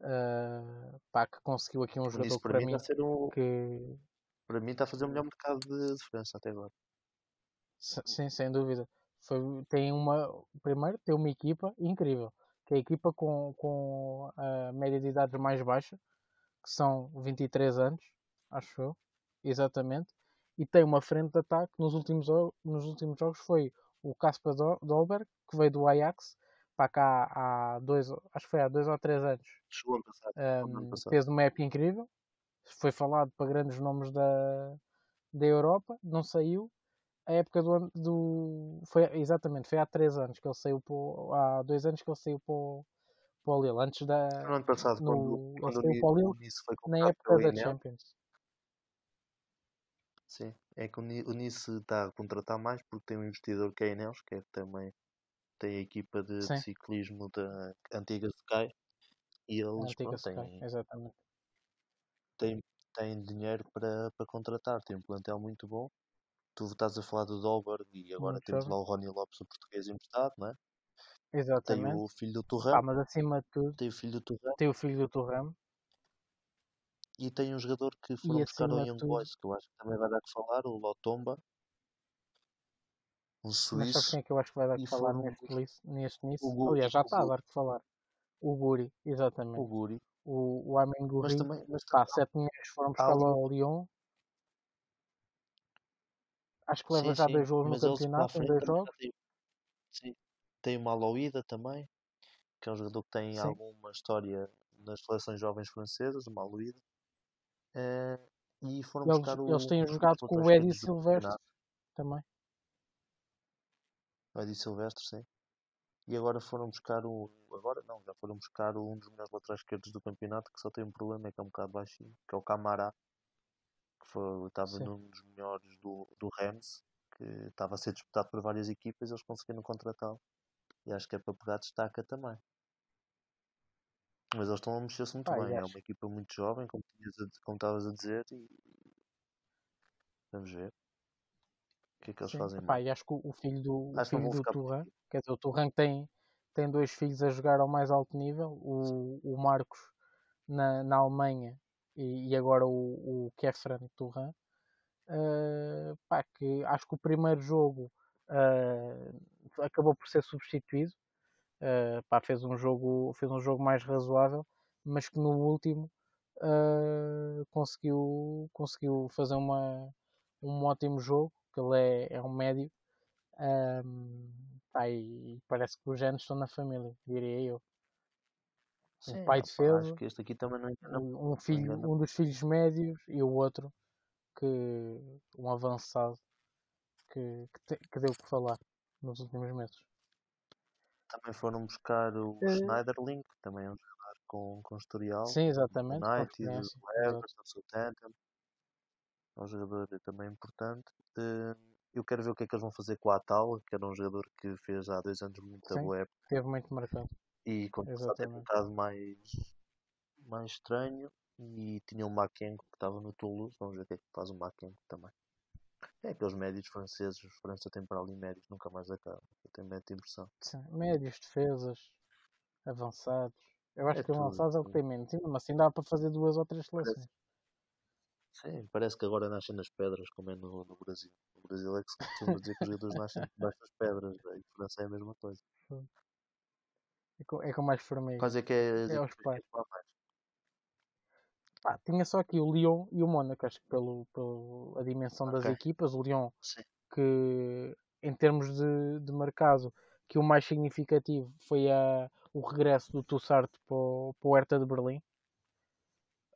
Ah, pá, que conseguiu aqui um jogador Nice para para mim mim está a ser um, que para mim está a fazer o melhor mercado de diferença até agora. sim, sem dúvida. Foi, tem uma, primeiro tem uma equipa incrível, que é a equipa com, com a média de idades mais baixa, que são 23 anos, acho eu, exatamente, e tem uma frente de ataque nos últimos, nos últimos jogos foi o Casper Dol- Dolberg, que veio do Ajax, para cá há dois, acho que foi há dois ou três anos, Chegou ano passado. um, passado. fez uma época incrível, foi falado para grandes nomes da, da Europa, não saiu. A época do, ano- do foi exatamente, foi há três anos que ele saiu para o- há dois anos que ele saiu para o, para o Lille, antes da No ano passado, quando, no, ele quando o Lille na época da Champions. Sim, é que o Ni- o Nice está a contratar mais porque tem um investidor que é Ineos, que é também tem a equipa de, de ciclismo da antiga Sky e eles antiga pronto, Sky, têm, exatamente. têm, têm dinheiro para, para contratar, tem um plantel muito bom. Tu estás a falar do Dolberg e agora Muito temos lá o Ronnie Lopes, o português emprestado, não é? Tem Exatamente. o filho do Pá, Turrão, mas acima de tudo, tem o filho do Turrão tem o filho do e tem um jogador que e foram buscar ao Young tudo, Boys, que eu acho que também vai dar que falar, o Lotomba, um mas suíço, quem é que eu acho que vai dar e que falar neste, lis- neste nisso? o Guri, Aliás, já o está a dar que falar. O Guri, o exatamente. Guri. O, o Mas Guri, também, mas pá, também 7 milhões foram ali, ao Lyon. Acho que leva sim, já sim, dois gols no mas campeonato, frente dois jogos. têm, sim, tem o Maloída também, que é um jogador que tem Sim, alguma história nas seleções jovens francesas, o Maloída, eh, e foram eles, buscar eles o, têm os jogado com o Eddie do Silvestre também. o Eddie Silvestre, sim. E agora foram buscar o. Agora não, já foram buscar um dos melhores laterais esquerdos do campeonato que só tem um problema, é que é um bocado baixinho, que é o Camará, que foi, estava Sim. num dos melhores do, do Reims, que estava a ser disputado por várias equipas e eles conseguiram contratá-lo. E acho que é para pegar destaca também. Mas eles estão a mexer-se muito e bem. É uma equipa muito jovem, como como estavas a dizer, e vamos ver o que é que eles sim. fazem Epá, e acho que o filho do, o Acho filho do aqui. quer dizer, o Turan tem, tem dois filhos a jogar ao mais alto nível, o, o Marcos na, na Alemanha e, e agora o, o Kefran Turan. Uh, pá, que acho que o primeiro jogo uh, acabou por ser substituído. Uh, pá, fez um jogo fez um jogo mais razoável, mas que no último uh, conseguiu conseguiu fazer uma um ótimo jogo. Que ele é, é um médio um, pá, e parece que os genes estão na família, diria eu. Um Sim, pai opá, acho defesa, que este aqui também não engana, um filho, um dos filhos médios e o outro que um avançado que, que, te- que deu que falar nos últimos meses. Também foram buscar o Eh, Schneiderlin, que também é um jogador com, com historial, sim, exatamente, com United, Exato. Everton, Southampton. É um jogador também importante. Eh, Eu quero ver o que é que eles vão fazer com o Atal, que era um jogador que fez há dois anos muita boa época teve muito marcado. e quando passado é um bocado mais, mais estranho. E tinha o Makengo que estava no Toulouse. Vamos ver o que é que faz o Makengo também. É aqueles médios franceses, França tem para ali médios, nunca mais acaba. Eu tenho muita impressão. Sim, médios, defesas, avançados. Eu acho É que tudo. avançados é o que tem menos. Mas assim dá para fazer duas ou três seleções. sim, parece que agora nascem nas pedras, como é no, no Brasil. No Brasil é que se costuma dizer que os jogadores nascem debaixo das pedras. né? E França é a mesma coisa. É com, é com mais formiga. Quais é que é É equipas que pais. Pá, tinha só aqui o Lyon e o Mónaco, acho que pelo, pelo a dimensão das Ok. equipas, o Lyon Sim. que em termos de, de mercado, que o mais significativo foi a, o regresso do Tussart para o, para o Hertha de Berlim.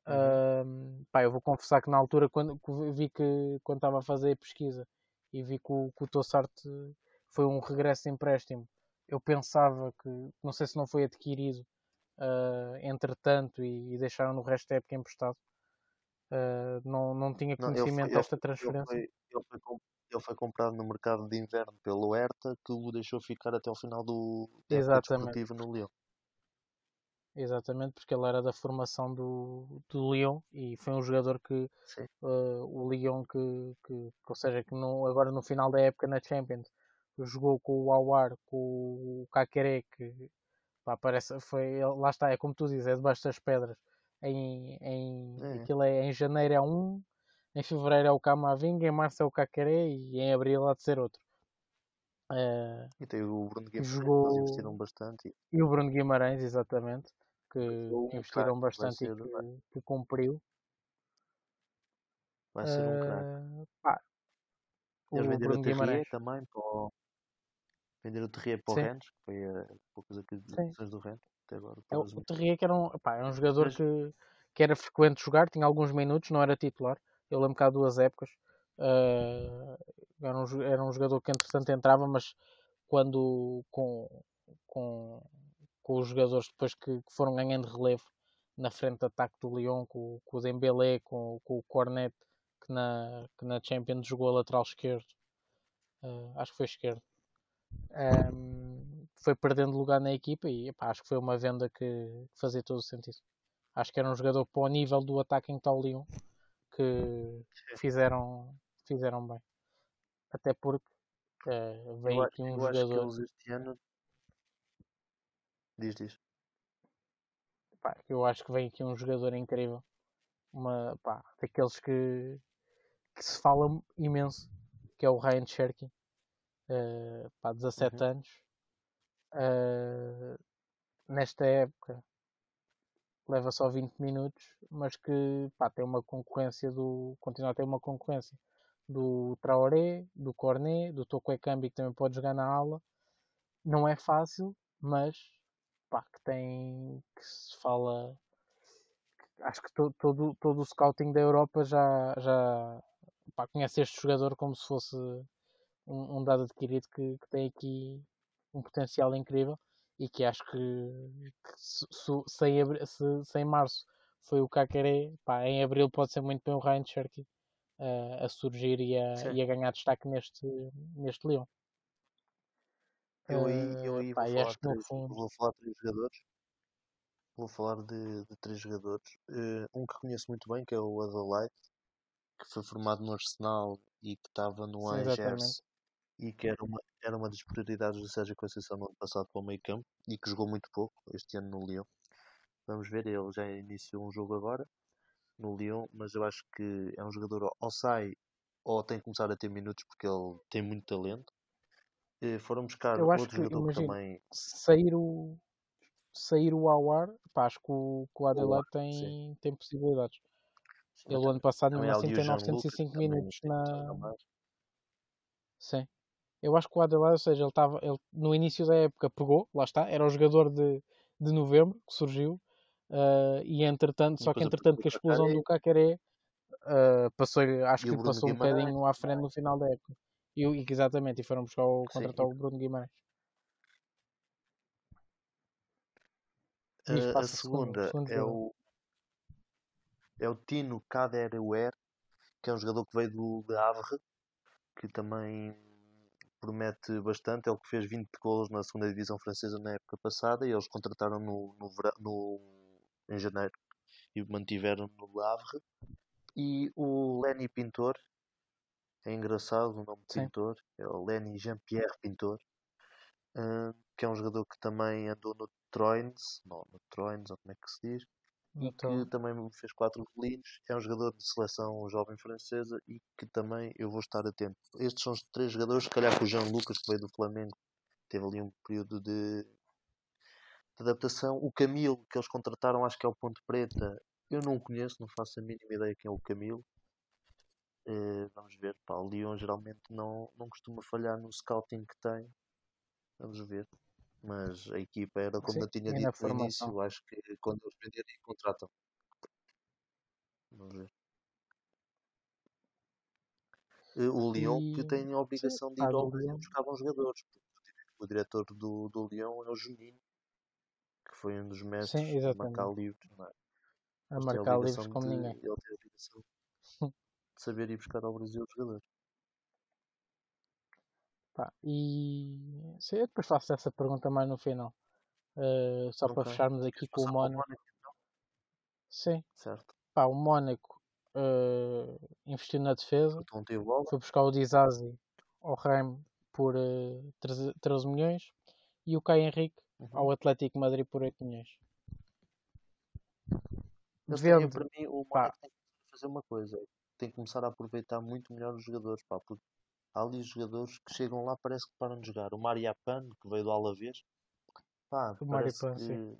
Uhum. Ahm, pá, eu vou confessar que na altura quando vi que quando estava a fazer a pesquisa e vi que o, que o foi um regresso de empréstimo, eu pensava que não sei se não foi adquirido ah, entretanto e, e deixaram no resto da época emprestado. Ah, não, não tinha ele conhecimento ele, desta ele transferência. foi, ele foi, ele foi comprado no mercado de inverno pelo Hertha, que o deixou ficar até ao final do desportiva no Lyon. Exatamente, porque ele era da formação do, do Lyon e foi um jogador que uh, o Lyon que, que, ou seja, que no, agora no final da época na Champions jogou com o Awar, com o Kakere, que pá, parece, foi, lá está, é como tu dizes, é debaixo das pedras. Em, em, É. aquilo é, em janeiro é um, em fevereiro é o Camavinga, em março é o Kakere e em abril há de ser outro. Uh, E tem o Bruno Guimarães, Jogou- eles investiram bastante. e o Bruno Guimarães, exatamente, que investiram vai bastante e ser- que, que cumpriu. Vai ser um craque. Uh, pá, o Bruno Guimarães. também para o... Venderam o Terrier para o. Rennes, que foi a poucas aquisições do Rennes até agora. É, o Terrier que era um, pá, era um jogador Mas- que, que era frequente jogar, tinha alguns minutos, não era titular. Eu lembro que há duas épocas. uh, era, um, era um jogador que entretanto entrava, mas quando com, com, com os jogadores depois que, que foram ganhando relevo na frente de ataque do Lyon, com, com o Dembélé, com, com o Cornet, que na, que na Champions jogou a lateral esquerdo. Uh, acho que foi esquerdo. Um, foi perdendo lugar na equipa e epá, acho que foi uma venda que, fazia todo o sentido. Acho que era um jogador para o nível do ataque em o Lyon que fizeram, fizeram bem. Até porque eh, Eu, veio aqui um eu acho que jogador. eles este ano. Diz, diz. pá, eu acho que vem aqui um jogador incrível. Uma, pá, daqueles que, que se fala imenso, que é o Ryan Cherky. Uh, pá, 17 Uhum. anos. Uh, nesta época leva só 20 minutos, mas que pá, tem uma concorrência do. continua a ter uma concorrência do Traoré, do Cornet, do Toko Ekambi que também pode jogar na ala. Não é fácil, mas pá, que tem. que se fala. Acho que to- todo, todo o scouting da Europa já, já pá, conhece este jogador como se fosse um, um dado adquirido que, que tem aqui um potencial incrível e que acho que, que se, se- em se- se em março foi o pá, em abril pode ser muito bem o Ryan Cherky eh, a surgir e a, e a ganhar destaque neste, neste Leão. Eu aí, eu aí Eh, pá, vou, falar três, fundo- vou falar de três jogadores. Vou falar de, de três jogadores. Eh, um que conheço muito bem, que é o Adelaide, que foi formado no Arsenal e que estava no exatamente. E que era uma, era uma das prioridades do Sérgio Conceição no ano passado para o meio campo e que jogou muito pouco este ano no Lyon. Vamos ver, ele já iniciou um jogo agora no Lyon, mas eu acho que é um jogador ou sai ou tem que começar a ter minutos porque ele tem muito talento. Eh, Foram buscar Eu outro que, jogador que imagina, também sair o sair o Awar, pá, acho que o, que o Adelaide tem, tem possibilidades. sim, Ele o ano passado também assim tem Jean-Luc, 905 também minutos na. Sim. Eu acho que o Adelaide, ou seja, ele estava ele, no início da época pegou, lá está, era o jogador de, de novembro que surgiu, eh, e entretanto, só que entretanto com a explosão do Cacaré, eh, passou, acho que passou um bocadinho à frente no final da época. E, que exatamente, e foram buscar o, contratar o Bruno Guimarães. A, Diz, a segunda é o é o Tino Kaderuer, que é um jogador que veio do Havre, que também promete bastante. É o que fez 20 golos na segunda divisão francesa na época passada e eles contrataram no, no, no- em janeiro e mantiveram no Havre. E o Lenny Pintor, é engraçado o nome de Sim. Pintor, é o Lenny Jean-Pierre Pintor, ah, que é um jogador que também andou no Troyes, não, no Troyes, ou como é que se diz, Então, que também fez quatro golinhos. É um jogador de seleção jovem francesa e que também eu vou estar atento. Estes são os três jogadores, se calhar com o Jean Lucas, que veio do Flamengo, teve ali um período de, de adaptação. O Camilo, que eles contrataram, acho que é o Ponte Preta, Eu não o conheço, não faço a mínima ideia quem é o Camilo. Uh, vamos ver. Pá, o Lyon geralmente não, não costuma falhar no scouting que tem. Vamos ver. Mas a equipa era como Sim, eu tinha dito no início. Acho que quando eles venderem, contratam. Vamos ver. Uh, o Lyon e... que tem a obrigação Sim, de ir ao Lyon buscar bons jogadores. O diretor do, do Lyon é o Juninho, que foi um dos mestres Sim, a marcar livros. Não é? A marcar livros como ninguém. Ele tem a obrigação (laughs) de saber ir buscar ao Brasil os jogadores. Pá, e sim, eu depois faço essa pergunta mais no final. Uh, só okay. para fecharmos aqui com o Mónaco. Então? Sim. Certo. Pá, o Mónaco uh, investiu na defesa. Foi buscar o Dizazi ao Reim por uh, 13, 13 milhões e o Caio Henrique uhum. ao Atlético Madrid por 8 milhões. Vendo, para mim, o Mónaco tem que fazer uma coisa: tem que começar a aproveitar muito melhor os jogadores, pá, porque há ali jogadores que chegam lá, parece que param de jogar. O Mariapan, que veio do Alavés, pá, o parece que sim.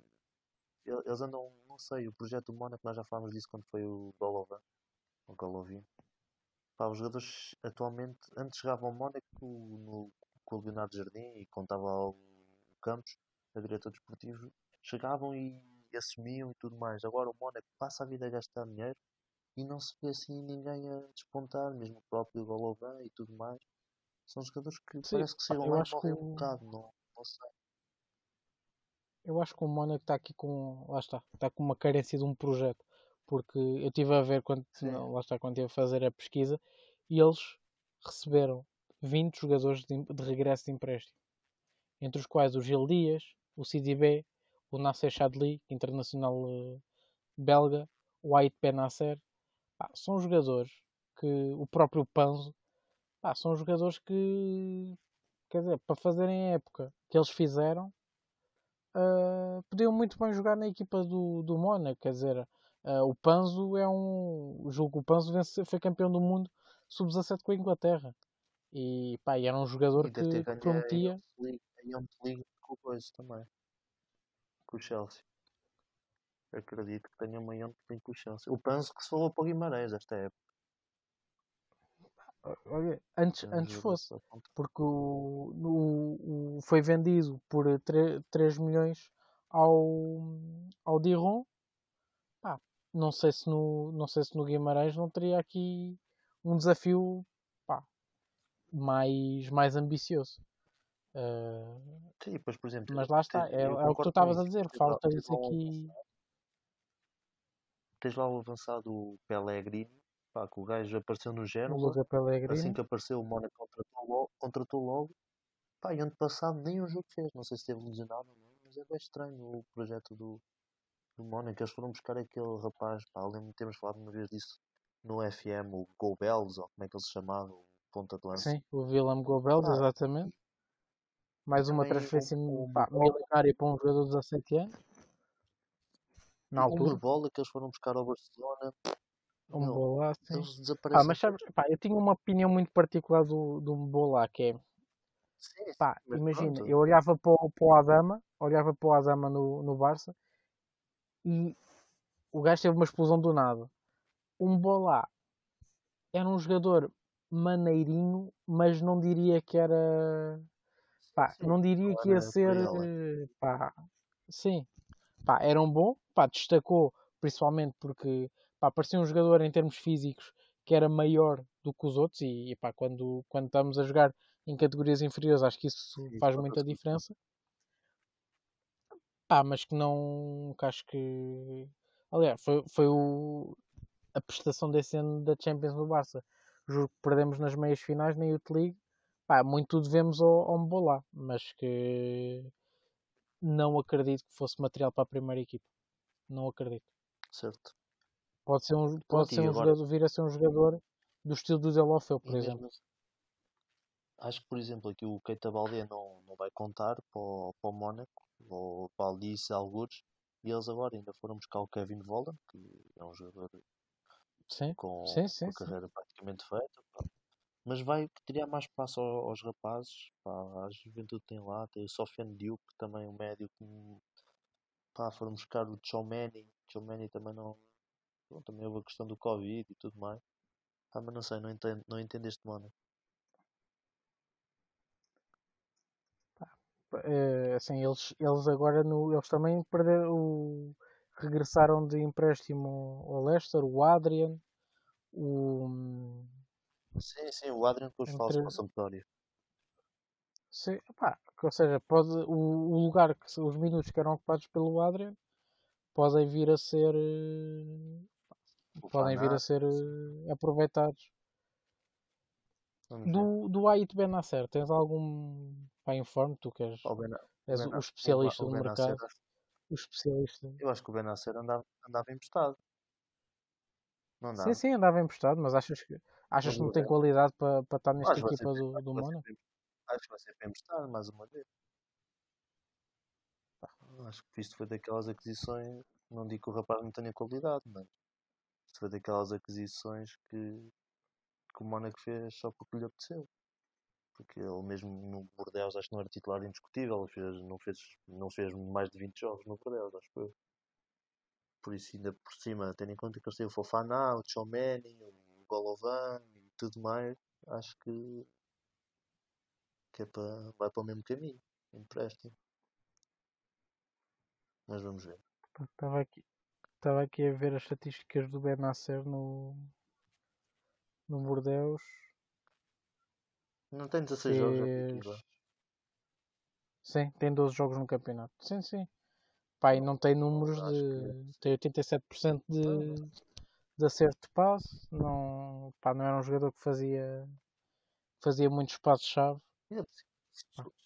eles andam, não sei, o projeto do Mónaco, nós já falámos disso quando foi o Golovan, o Golovin. Pá, os jogadores atualmente, antes chegavam ao Mónaco no, com o Leonardo Jardim e contava ao Campos, a diretor desportivo, chegavam e assumiam e tudo mais. Agora o Mónaco passa a vida a gastar dinheiro e não se vê assim ninguém a despontar, mesmo o próprio Golovan e tudo mais. São jogadores que Sim, parece que chegam lá e morrem que... um bocado, não, não sei. Eu acho que o Mónaco está aqui com. Lá está, está com uma carência de um projeto. Porque eu estive a ver quando, não, lá está, quando estive a fazer a pesquisa e eles receberam 20 jogadores de, de regresso de empréstimo. Entre os quais o Gil Dias, o CDB, o Nasser Chadli, internacional uh, belga, o Ait Benasser, pá, são jogadores que o próprio Panzo, pá, são jogadores que, quer dizer, para fazerem a época que eles fizeram, uh, podiam muito bem jogar na equipa do, do Mónaco, quer dizer, uh, o Panzo é um, o jogo o Panzo vence, foi campeão do mundo sub-17 com a Inglaterra. E pá, era um jogador que prometia. A League coisa também com o Chelsea. Acredito que tenha uma com Chelsea. Eu penso que se falou para o Guimarães esta época. Olha, antes, antes fosse, porque o, o, o, foi vendido por 3, 3 milhões ao, ao Diron. Pá, não, sei se no, não sei se no Guimarães não teria aqui um desafio pá, mais, mais ambicioso. Uh, Sim, pois, por exemplo, mas lá está, é, é o que tu estavas a dizer, falta isso aqui. Tens lá o avançado o Pellegrini, pá, que o gajo apareceu no Génova, assim que apareceu o Mónaco contratou logo, contratou logo, pá, e ano passado nem um jogo fez, não sei se esteve lesionado ou não, mas é bem estranho o projeto do, do Mónaco, eles foram buscar aquele rapaz, pá, lembro-me temos falado uma vez disso no FM, o Gobels, ou como é que ele se chamava, o ponta de lança. Sim, o Willem Gobels, exatamente. Mais uma transferência pá, milionária para um jogador de 17 anos. Na altura. Um bola que eles foram buscar ao Barcelona. Um Bola, sim. Eles desaparecem. Pá, mas sabes, pá, eu tinha uma opinião muito particular do, do Bola, que é. Sim, pá, imagina, pronto. eu olhava para o, para o Adama, olhava para o Adama no, no Barça e o gajo teve uma explosão do nada. Um Bola era um jogador maneirinho, mas não diria que era Pá, não diria que ia ser. Eh, pá, sim, pá, era um bom, pá, destacou principalmente porque pá, parecia um jogador em termos físicos que era maior do que os outros e, e pá, quando, quando estamos a jogar em categorias inferiores acho que isso faz muita diferença. Pá, mas que não. Que acho que. Aliás, foi, foi o, a prestação desse ano da Champions no Barça. Juro que perdemos nas meias finais na Youth League pá, muito devemos ao, ao Mbolá, mas que não acredito que fosse material para a primeira equipa. Não acredito. Certo. Pode ser um, pode ser um jogador, vir a ser um jogador do estilo do Delofeu, por exemplo. Acho que, por exemplo, aqui o Keita Balde não, não vai contar para o, para o Mónaco, ou para o Alice Algures, e eles agora ainda foram buscar o Kevin Volden, que é um jogador sim, com, sim, sim, com a carreira praticamente feita. Mas vai criar mais espaço aos, rapazes. Pá, a juventude tem lá, tem o Sofiane Diop, também o médio que pá, foram buscar o Chomeni. Chomeni também não, Bom, também houve a questão do Covid e tudo mais. Ah, mas não sei, não entendo, não entendo este Mónaco. Eh, assim, eles, eles agora no, eles também perderam o, regressaram de empréstimo ao Leicester, o Adrian, o Sim, sim, o Adrian depois fala entre, para o Sampdoria. sim, pá, ou seja, pode, o, o lugar que os minutos que eram ocupados pelo Adrian podem vir a ser eh, O podem vir a ser sim. eh, aproveitados. Vamos ver. Do, do Ait Benacer, tens algum pá, informe, tu que és, O o és o Bena- o especialista o do mercado, acho- o especialista. eu acho que o Benacer andava, andava emprestado. Não Sim, andava? sim, andava emprestado, mas achas que, achas que não tem qualidade para para estar nesta equipa do, do Mónaco? acho que vai ser para emprestado mais uma vez. Acho que isto foi daquelas aquisições. Não digo que o rapaz não tenha qualidade, mas isto foi daquelas aquisições que, que o Mónaco fez só porque lhe apeteceu. Porque ele mesmo no Bordeaux acho que não era titular indiscutível, ele fez, não, fez, não fez mais de 20 jogos no Bordeaux, acho que eu. Por isso ainda por cima, tendo em conta que eles têm o Fofana, o Chomeni, o Golovan e tudo mais, acho que, que é para, vai para o mesmo caminho, empréstimo. Mas vamos ver. Estava aqui, estava aqui a ver as estatísticas do Benacer no, no Bordeaux. Não tem 16 jogos, já vi aqui Fez... Sim, tem 12 jogos no campeonato. Sim, sim. Pá, e não tem números de. Tem 87% Não, não. de, de acerto de passe. Não, pá, não era um jogador que fazia, fazia muitos passos-chave.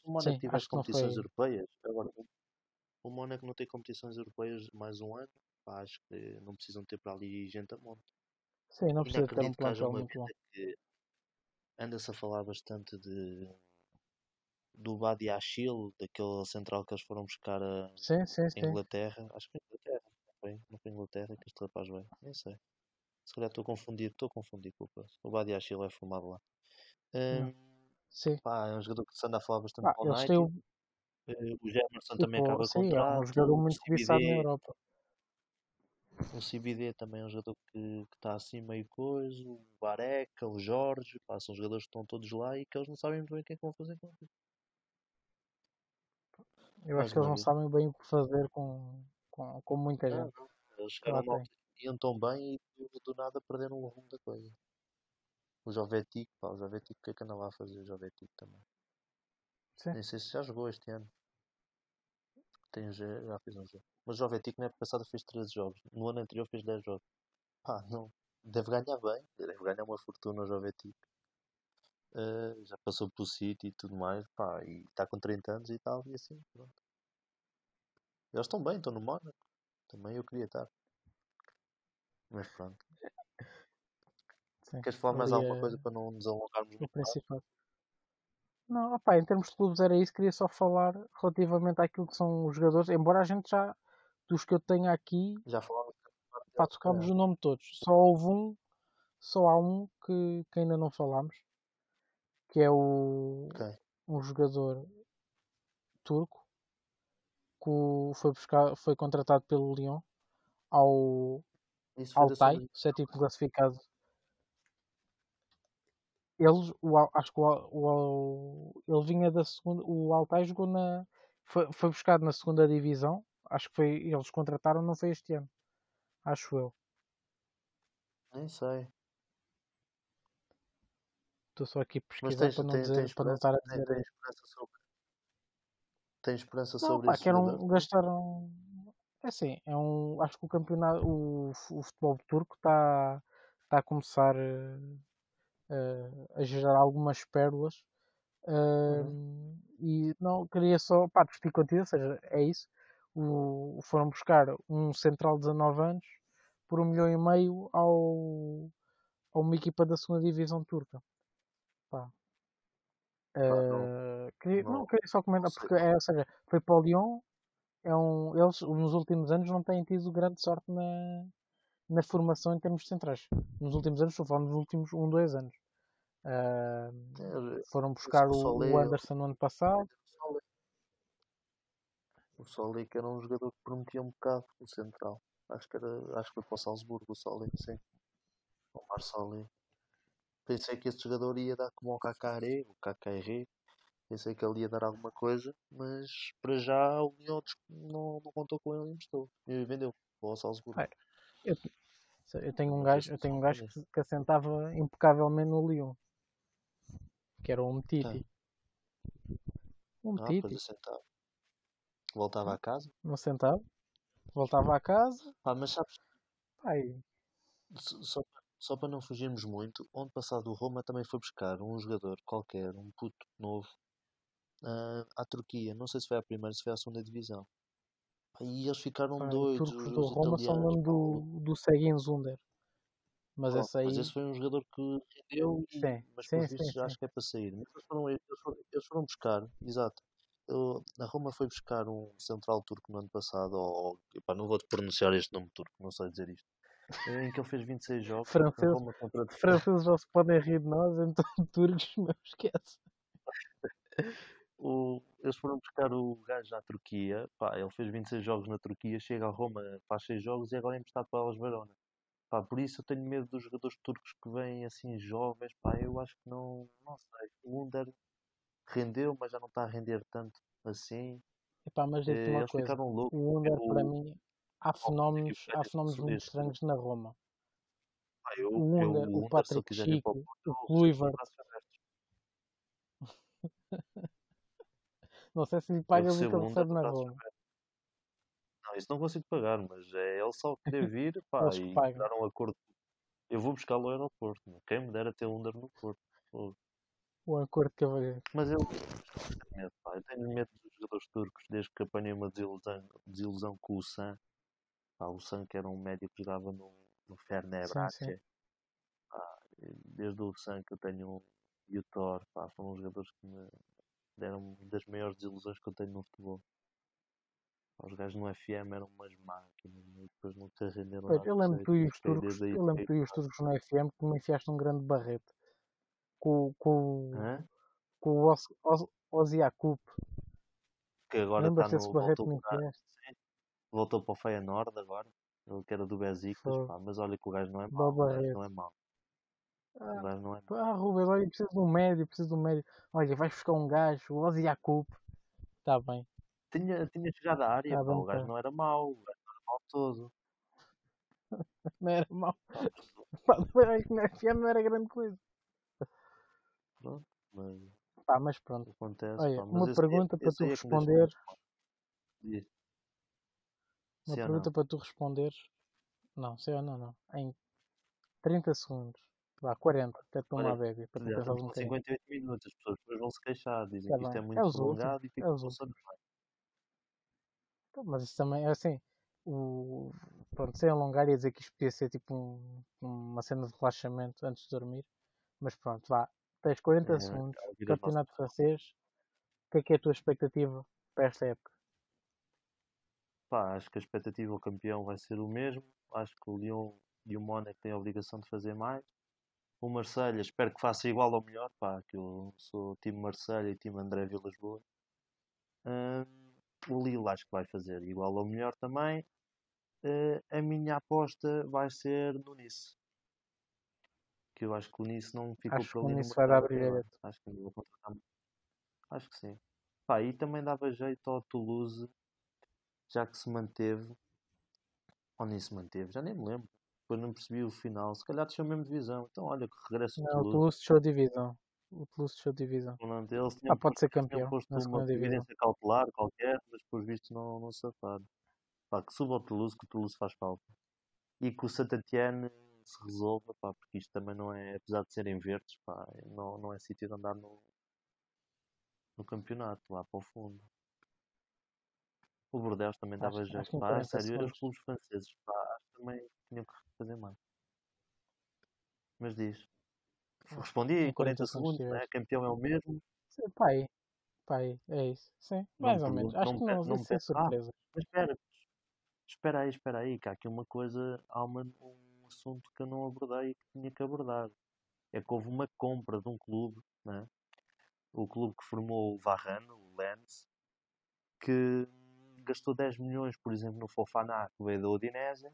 O Mónaco tivesse competições foi. europeias, agora o Mónaco não tem competições europeias mais um ano, pá, acho que não precisam ter para ali gente a monte. Sim, não precisa ter um plantel muito bom. anda-se a falar bastante de do Badiachil, daquele central que eles foram buscar a, Sim, sim, em sim. Inglaterra. Acho que foi Inglaterra, não foi? Não foi Inglaterra que este rapaz veio, nem sei. Se calhar estou confundido, estou confundido com o passo. O Badiachil é formado lá. Hum, Sim. pá, é um jogador que se anda a falar bastante Pá, para o têm o. Eh, O Jefferson também Tipo, acaba sim, é um contrato. jogador muito cobiçado na Europa. o CBD também é um jogador que está assim meio coisa. O Bareca, o Jorge, pá, são jogadores que estão todos lá e que eles não sabem muito bem o que é que vão fazer com isso. Eu acho que eles não sabem bem o que fazer com, com, com muita gente não. Eles lá chegaram iam tão bem e do, do nada perderam o rumo da coisa. O Jovetic, pá, o Jovetic, o que é que anda lá a fazer? O Jovetic também. Sim. Nem sei se já jogou este ano. Tem, já, já fez um jogo. Mas o Jovetic na época passada fez 13 jogos. No ano anterior fez 10 jogos. Pá, não. Deve ganhar bem. Deve ganhar uma fortuna o Jovetic. Eh, já passou pelo City e tudo mais. Pá, e está com 30 anos e tal. E assim, pronto. Eles estão bem, estão no Mónaco. Também eu queria estar. Mas pronto. Sim. Queres falar mais alguma coisa para não nos alongarmos o muito principal. Não, opá, em termos de clubes era isso. Queria só falar relativamente àquilo que são os jogadores. Embora a gente já, dos que eu tenho aqui, Já falámos parte pá, tocámos é. o nome de todos. Só houve um, só há um que, que ainda não falámos, que é o, Ok. um jogador turco que foi, buscar, foi contratado pelo Lyon ao Isso segunda. sétimo classificado. Eles, o, acho que o, o, ele vinha da segunda. O Altay jogou na. Foi, foi buscado na segunda divisão. Acho que foi. Eles contrataram, não foi este ano. Acho eu. Nem sei. Estou só aqui a Mas pesquisar tens, para não, tens, dizer, tens para não esperança, estar a dizer. tens esperança sobre, tens esperança Não, sobre pá, jogador? um, gastaram. É assim, é um. Acho que o campeonato. O, o futebol turco está está a começar eh, eh, a gerar algumas pérolas. Uhum. Ahm, e não queria só pá, discutir contigo, ou seja, é isso. O, foram buscar um central de 19 anos por um milhão e meio ao, a uma equipa da segunda divisão turca. Pá. Pá, não, Ah, queria, não, não, queria só comentar, porque é, ou seja, foi para o Lyon, é um, eles nos últimos anos não têm tido grande sorte na, na formação em termos de centrais. Nos últimos anos, estou falar nos últimos 1, 2 anos. É, foram buscar o o, Solé, Anderson no ano passado. o Solé, Solé que era um jogador que prometia um bocado o central. Acho que, era, acho que foi para o Salzburgo, o Solly, sim. O Marcoli. Pensei que esse jogador ia dar como o Kakaré, o Kakaré. Pensei que ele ia dar alguma coisa, mas para já o Lyon não, não contou com ele e emprestou. E vendeu para o Salzburgo. Ah, eu, eu tenho um gajo, eu tenho um gajo que, que assentava impecavelmente no Lyon. Que era o Umtiti. Um ah, Titi. assentava. Voltava a casa? Não sentava. Voltava a casa. Ah, mas sabes. Ai. Só, só para não fugirmos muito, onde passado o Roma também foi buscar um jogador qualquer, um puto novo, uh, à Turquia. Não sei se foi a primeira, se foi a segunda divisão. E eles ficaram Pai, doidos. Os do Roma são mesmo do, do Seguin Zunder. Mas, esse aí... mas esse foi um jogador que rendeu, sim, mas sim, por sim, acho que é para sair. Mas eles foram, eles foram, eles foram buscar, exato. Eu, a Roma foi buscar um central turco no ano passado, ou, epá, não vou te pronunciar este nome turco, não sei dizer isto. Em que ele fez 26 jogos. Francês, contra... Franceses já se podem rir de nós, então (laughs) turcos não esquece. (laughs) o, eles foram buscar o gajo à Turquia, pá, ele fez 26 jogos na Turquia, chega a Roma, faz 6 jogos e agora é emprestado para Elas Verona. Pá, por isso eu tenho medo dos jogadores turcos que vêm assim jovens, pá, eu acho que não, não sei. O Under rendeu, mas já não está a render tanto assim. Epá, mas digo uma Eles coisa, loucos, o Under para mim há fenómenos, há fenómenos muito estranhos na Roma. Ah, eu, o Under, o, o Patrick Chico, o Kluivert. (laughs) não sei se lhe paga o que ele recebe na Roma. Não, isso não consigo pagar, mas é ele só querer vir pá, e dar um acordo. Eu vou buscá-lo ao aeroporto. Quem me dera ter um Under no Porto. O acordo. Mas eu, medo, pá. eu tenho medo dos jogadores turcos desde que apanhei uma desilusão, desilusão com o San. Pá, o San que era um médio que jogava no, no Fenerbahçe. Desde o San que eu tenho um, e o Thor, pá, foram jogadores que me deram das maiores desilusões que eu tenho no futebol. Os gajos no FM eram umas máquinas e depois te renderam nada. Eu lembro tu e os turcos, eu lembro tu e os turcos no FM que me enfiaste um grande barrete com, com, Hã? com o Oz, Oz Que agora está no voltou, para, voltou para o Feyenoord agora. Ele que era do Besiktas, pá, mas olha que o gajo não é mau. Não é mau. Ah, gajo não é. Ah, Rubens, olha, preciso de um médio, preciso de um médio. Olha, vais buscar um gajo, o Oz Está bem. Tinha, tinha chegado à área, tá pá, o gajo tá. não era mau, o gajo não era mau todo. (laughs) não era mau. (laughs) Pá, no FM não era grande coisa. Pronto, mas. Pá, mas pronto. Acontece, Olha, pá, uma pergunta para tu é responder. Uma pergunta para tu responderes. Não, sei ou não, não. Em 30 segundos. Vá, 40, até tomar a bebê. Para pensar um 58 minutos, as pessoas depois vão se queixar, dizem tá que isto é muito é prolongado e ficam é então, mas isso também é assim. O, pronto, sem alongar e dizer que isto podia ser tipo um, uma cena de relaxamento antes de dormir. Mas pronto, vá. Tens 40 é, segundos. Campeonato francês. O que é que é a tua expectativa para esta época? Pá, acho que a expectativa ao campeão vai ser o mesmo. Acho que o Lyon e o Mónaco têm a obrigação de fazer mais. O Marselha espero que faça igual ou melhor, pá, que eu sou time Marselha e time André Vilas Boas. Hum, o Lille acho que vai fazer igual ou melhor também. Uh, a minha aposta vai ser no Nice. Que eu acho que o Nice não ficou acho por ali. Nice vai dar brilhante. Acho que vou contratar. Acho que sim. Pá, e também dava jeito ao Toulouse, já que se manteve. Ou nem se manteve, já nem me lembro. Depois não percebi o final. Se calhar deixou mesmo divisão. Então olha que regresso não, o Toulouse. Deixou divisão o Toulouse deixou divisão. Eles ah, pode ser campeão. posto uma evidência cautelar qualquer, mas por vistos não, não safaram. Pá, que suba o Toulouse, que o Toulouse faz falta. E que o Saint-Etienne se resolva, pá, porque isto também não é, apesar de serem verdes, pá, não, não é sítio de andar no, no campeonato, lá para o fundo. O Bordeaux também dava jeito. Pá, a sério, os clubes franceses, pá, também tinham que fazer mais. Mas diz. Respondi em 40 segundos, né? campeão é o mesmo. Sim, pai, pai, é isso. Sim, mais não, ou menos. Acho que não, não, não surpresa. Ah, mas espera, espera aí, espera aí, que há aqui uma coisa, há uma, um assunto que eu não abordei e que tinha que abordar. É que houve uma compra de um clube, né? o clube que formou o Varane, o Lens, que gastou 10 milhões, por exemplo, no Fofaná, que veio da Udinese,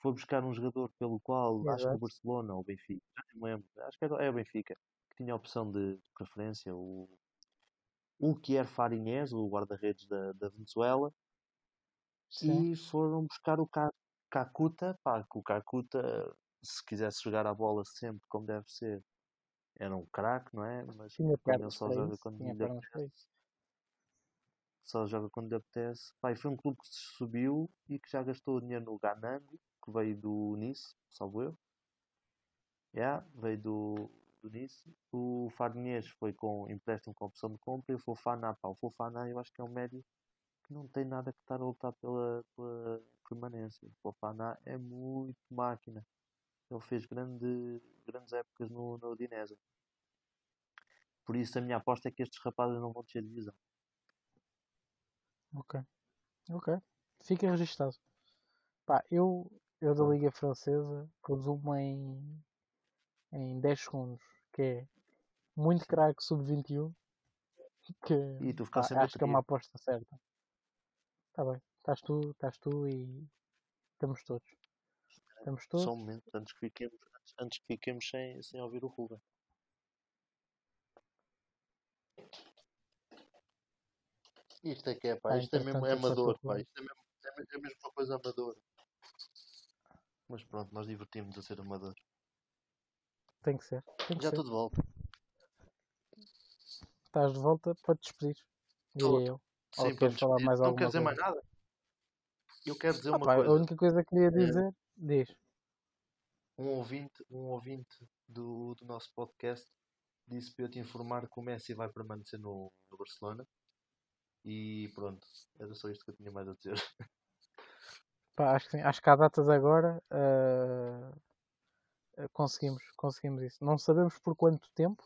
foi buscar um jogador pelo qual acho que o. Barcelona ou o Benfica, já nem me lembro, acho que era, é o Benfica, que tinha a opção de, de preferência, o, o Kier Farinhas, o guarda-redes da, da Venezuela, Sim. e foram buscar o Kakuta, pá, que o Kakuta, se quisesse jogar a bola sempre como deve ser, era um craque, não é? Mas Tinha ele só joga isso. quando lhe apetece, só joga quando lhe apetece. Pá, e foi um clube que se subiu e que já gastou dinheiro no Ganango, que veio do Nice, salvo eu. Yeah, veio do, do Nice. O Farnês foi com empréstimo com opção de compra e o Fofana, pá, o Fofana eu acho que é um médio que não tem nada que estar a lutar pela, pela permanência. O Fofana é muito máquina. Ele fez grande, grandes épocas no, no Udinese. Por isso a minha aposta é que estes rapazes não vão de divisão. Ok. Ok. Fica registado. Pá, eu, eu da. Liga Francesa resumo em, em 10 segundos. Que é muito craque sub-21. Que E tu sem acho que é uma aposta certa. Está bem. Estás tu, estás tu e estamos todos. Estamos Só um todos. momento, antes que fiquemos, antes, que fiquemos sem, sem ouvir o Ruben. Isto é que é, pá. Pá, Isto é mesmo é amador, pá. Isto é mesmo, é, me- é mesmo uma coisa amadora. Mas pronto, nós divertimos a ser amador. Tem que ser. Tem que Já ser. estou de volta. Estás de volta para te despedir. Estou. Diria eu. Sim, para falar despedir. mais Não alguma quer dizer coisa? mais nada. Eu quero dizer Ah, uma pá, a coisa. única coisa que queria Eh, dizer, diz. um ouvinte, um ouvinte do, do nosso podcast disse para eu te informar que o Messi vai permanecer no, no Barcelona. E pronto, era só isto que eu tinha mais a dizer. (laughs) Pá, acho, que, sim. acho que há datas agora ah, conseguimos, conseguimos isso. Não sabemos por quanto tempo.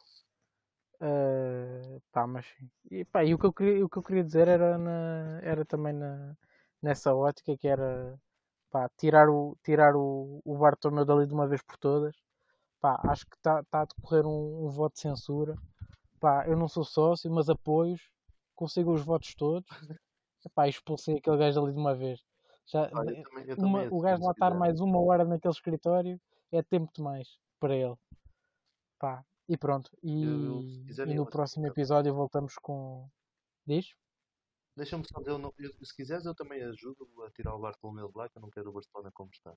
ah, pá, mas sim. E, pá, e o que eu queria, o que eu queria dizer era, na, era também na, nessa ótica que era pá, tirar o, tirar o, o Bartomeu dali de uma vez por todas. Pá, acho que está tá a decorrer um, um voto de censura. Pá, eu não sou sócio, mas apoios. Consigo os votos todos. (laughs) Pá, expulsei aquele gajo ali de uma vez. Já, Ah, eu também, eu uma- o gajo lá estar mais uma hora naquele escritório é tempo demais para ele. Pá, e pronto. E, Eu- e no próximo episódio voltamos com. Diz? Deixa-me só dizer, eu não- eu- se quiseres eu também ajudo a tirar o Bartolomeu de lá, que eu não quero o Barcelona como está.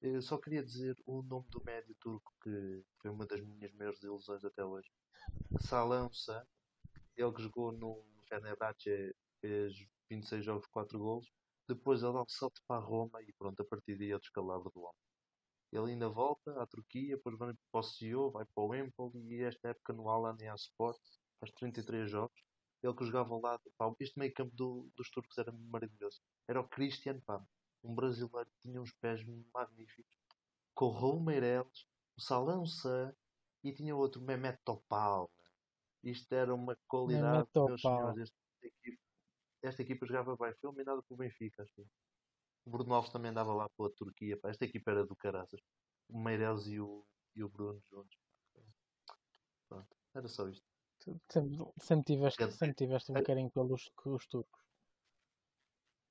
Eu só queria dizer o nome do médio turco que foi uma das minhas maiores ilusões até hoje. Salança, ele que jogou no Fenerbahçe, fez 26 jogos, 4 golos. Depois ele dá um salto para Roma e pronto, a partir daí é o descalabro do homem. Ele ainda volta à Turquia, depois vai para o CEO, vai para o Empoli e esta época no Alan e a Sport faz 33 jogos. Ele que jogava lá, pá, este meio campo do- dos turcos era maravilhoso. Era o Christian, pá, um brasileiro que tinha uns pés magníficos. Com o Raul Meireles, o Salão Sá e tinha outro, Mehmet Topal. Isto era uma qualidade, meus senhores. Esta equipa, esta equipa jogava bem. Foi eliminada pelo Benfica, acho eu. O Bruno Alves também andava lá pela Turquia. Pá. Esta equipa era do caraças. O Meireles e o, e o Bruno juntos. Pronto, era só isto. Sempre, sempre, tiveste, sempre tiveste um carinho pelos os turcos.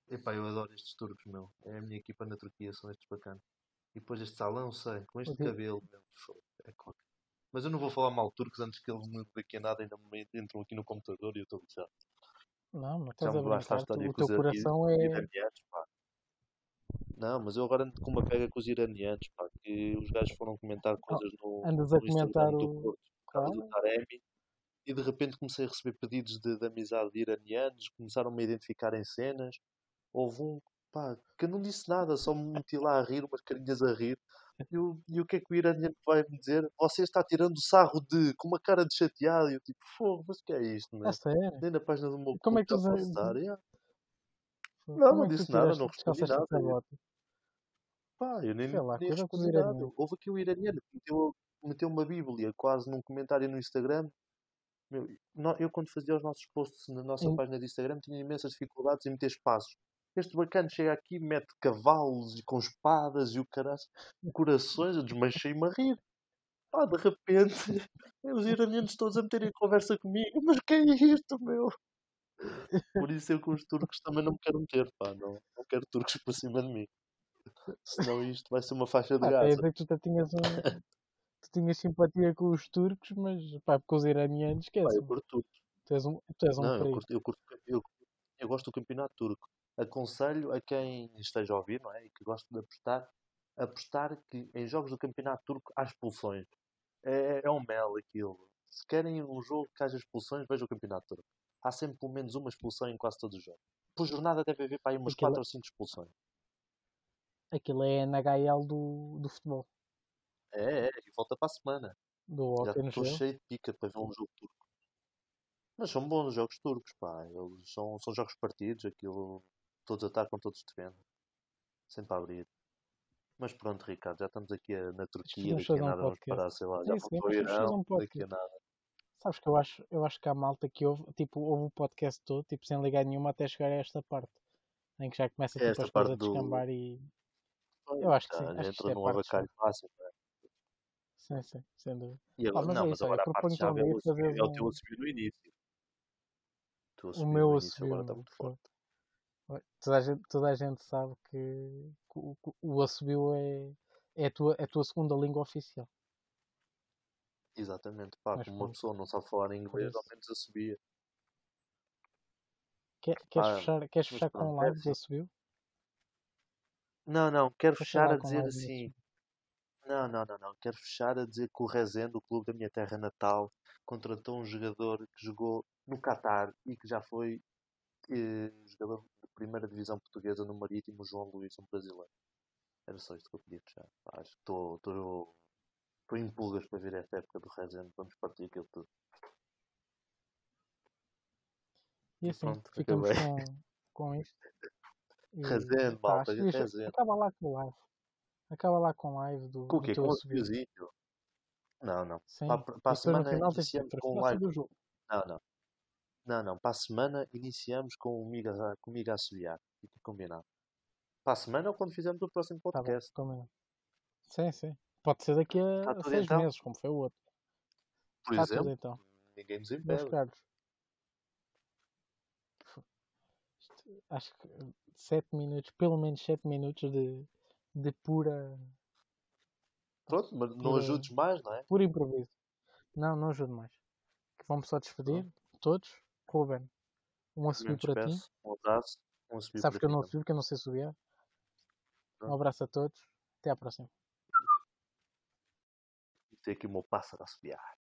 Epá, eu adoro estes turcos, meu. É a minha equipa na Turquia, são estes bacanas. E depois este salão, sei, com este Ok. cabelo, meu. É qualquer- Mas eu não vou falar mal de turcos antes que eles me daqui a nada ainda me entram aqui no computador e eu estou lixado. Não, não Já estás a me basta a história O com os teu coração é. iranianos, pá. Não, mas eu agora ando com uma pega com os iranianos, pá, que os gajos foram comentar coisas no, Andas a no Instagram comentar do o. Porto, por causa do Claro. Taremi, e de repente comecei a receber pedidos de, de amizade de iranianos, começaram-me a identificar em cenas. Houve um, pá, que eu não disse nada, só me meti lá a rir, umas carinhas a rir. E o, e o que é que o iraniano vai me dizer? Você está tirando sarro de, com uma cara de chateado. E eu tipo, fogo, mas o que é isto, meu? A sério? Nem na página do meu Como é que tu- passar. Yeah. Como Não, é não tu disse nada, não respondi nada. Pá, eu nem, Sei lá, nem respondi nada. Houve aqui o iraniano que meteu, meteu uma bíblia quase num comentário no Instagram. Meu, eu quando fazia os nossos posts na nossa Em- página de Instagram tinha imensas dificuldades em meter espaços. Este bacana chega aqui, mete cavalos e com espadas e o caralho, corações, eu desmanchei-me a rir. Pá, de repente, (laughs) os iranianos todos a meterem conversa comigo. Mas que é isto, meu? (laughs) Por isso eu com os turcos também não me quero meter, pá. Não, não quero turcos por cima de mim. Senão isto vai ser uma faixa de Ah, até dizer que tu tinhas, um, tu tinhas simpatia com os turcos, mas pá, com os iranianos, Pá, esquece. eu curto turcos. Tu és um, tu és um Não, eu, curto, eu, curto, eu, eu gosto do campeonato turco. Aconselho a quem esteja a ouvir, não é? E que gosta de apostar, apostar que em jogos do campeonato turco há expulsões. É, é um mel aquilo. Se querem um jogo que haja expulsões, vejam o campeonato turco. Há sempre pelo menos uma expulsão em quase todos os jogos. Por jornada deve haver para aí umas Aquilo- 4 ou 5 expulsões. Aquilo é NHL do, do futebol, É, é, e volta para a semana. do Já estou cheio de pica para ver um jogo turco. Mas são bons os jogos turcos, pá. Eles são, são jogos partidos, aquilo. Todos atacam, todos defendem. Sempre a abrir. Mas pronto, Ricardo, já estamos aqui a- na Turquia, daqui a fazer um nada vamos parar, sei lá, É já para o Irão, um daqui a nada. Sabes que eu acho, eu acho que há malta que ouve, tipo, ouve o podcast todo, tipo, sem ligar nenhuma até chegar a esta parte. Em que já começa É tipo, esta as coisas a descambar e. Eu acho que já, sim, já acho que isto entra é num abacalho fácil, não é? Sim, sim, sem dúvida. E Pá, agora, mas não, é isso, agora a parte chave é fazer é o teu um. assobio no início. O meu início agora está muito forte. Toda a gente, toda a gente sabe que, que o, o assobio é, é, a tua, é a tua segunda língua oficial. Exatamente, pá, Mas como uma pessoa não sabe falar inglês, ao menos assobia. Quer, queres fechar, queres fechar com é live do assobio? Não, não, quero Fecha fechar a dizer assim. Não, não, não, não. Quero fechar a dizer que o Rezende, o clube da minha terra natal, contratou um jogador que jogou no Qatar e que já foi eh, jogador primeira divisão portuguesa no Marítimo, o João Luís, um brasileiro. Era só isto que eu fechar. Pá, acho que estou em pulgas para ver esta época do Rezende. Vamos partir aquilo tudo. E assim, pronto, ficamos com, com isto. (laughs) E Rezende, pá, malta, Rezende. acaba lá com live. Acaba lá com live do, Com o quê? Com o assobiozinho? Não, não. Sim. Para, para a semana final tens de iniciamos com frase live. Não, não. Não, não. Para a semana iniciamos com o Miga, comigo a assobiar. Fica combinado. Para a semana ou quando fizermos o próximo Tá bom, podcast. combinado. Sim, sim. Pode ser daqui Está a tudo seis então? meses, como foi o outro. Por Está tudo exemplo, então. ninguém nos Meus impede. caros, acho que 7 minutos, pelo menos 7 minutos de, de pura, Pronto, mas não ajudes mais, não é? puro improviso. Não, não ajudo mais. Que vamos só despedir, todos. Ruben, um Me assobio para ti. Um abraço. Um subir Sabes para que eu não também. assobio, que eu não sei subir. Um abraço a todos. Até à próxima. Tem aqui o meu pássaro a assobiar.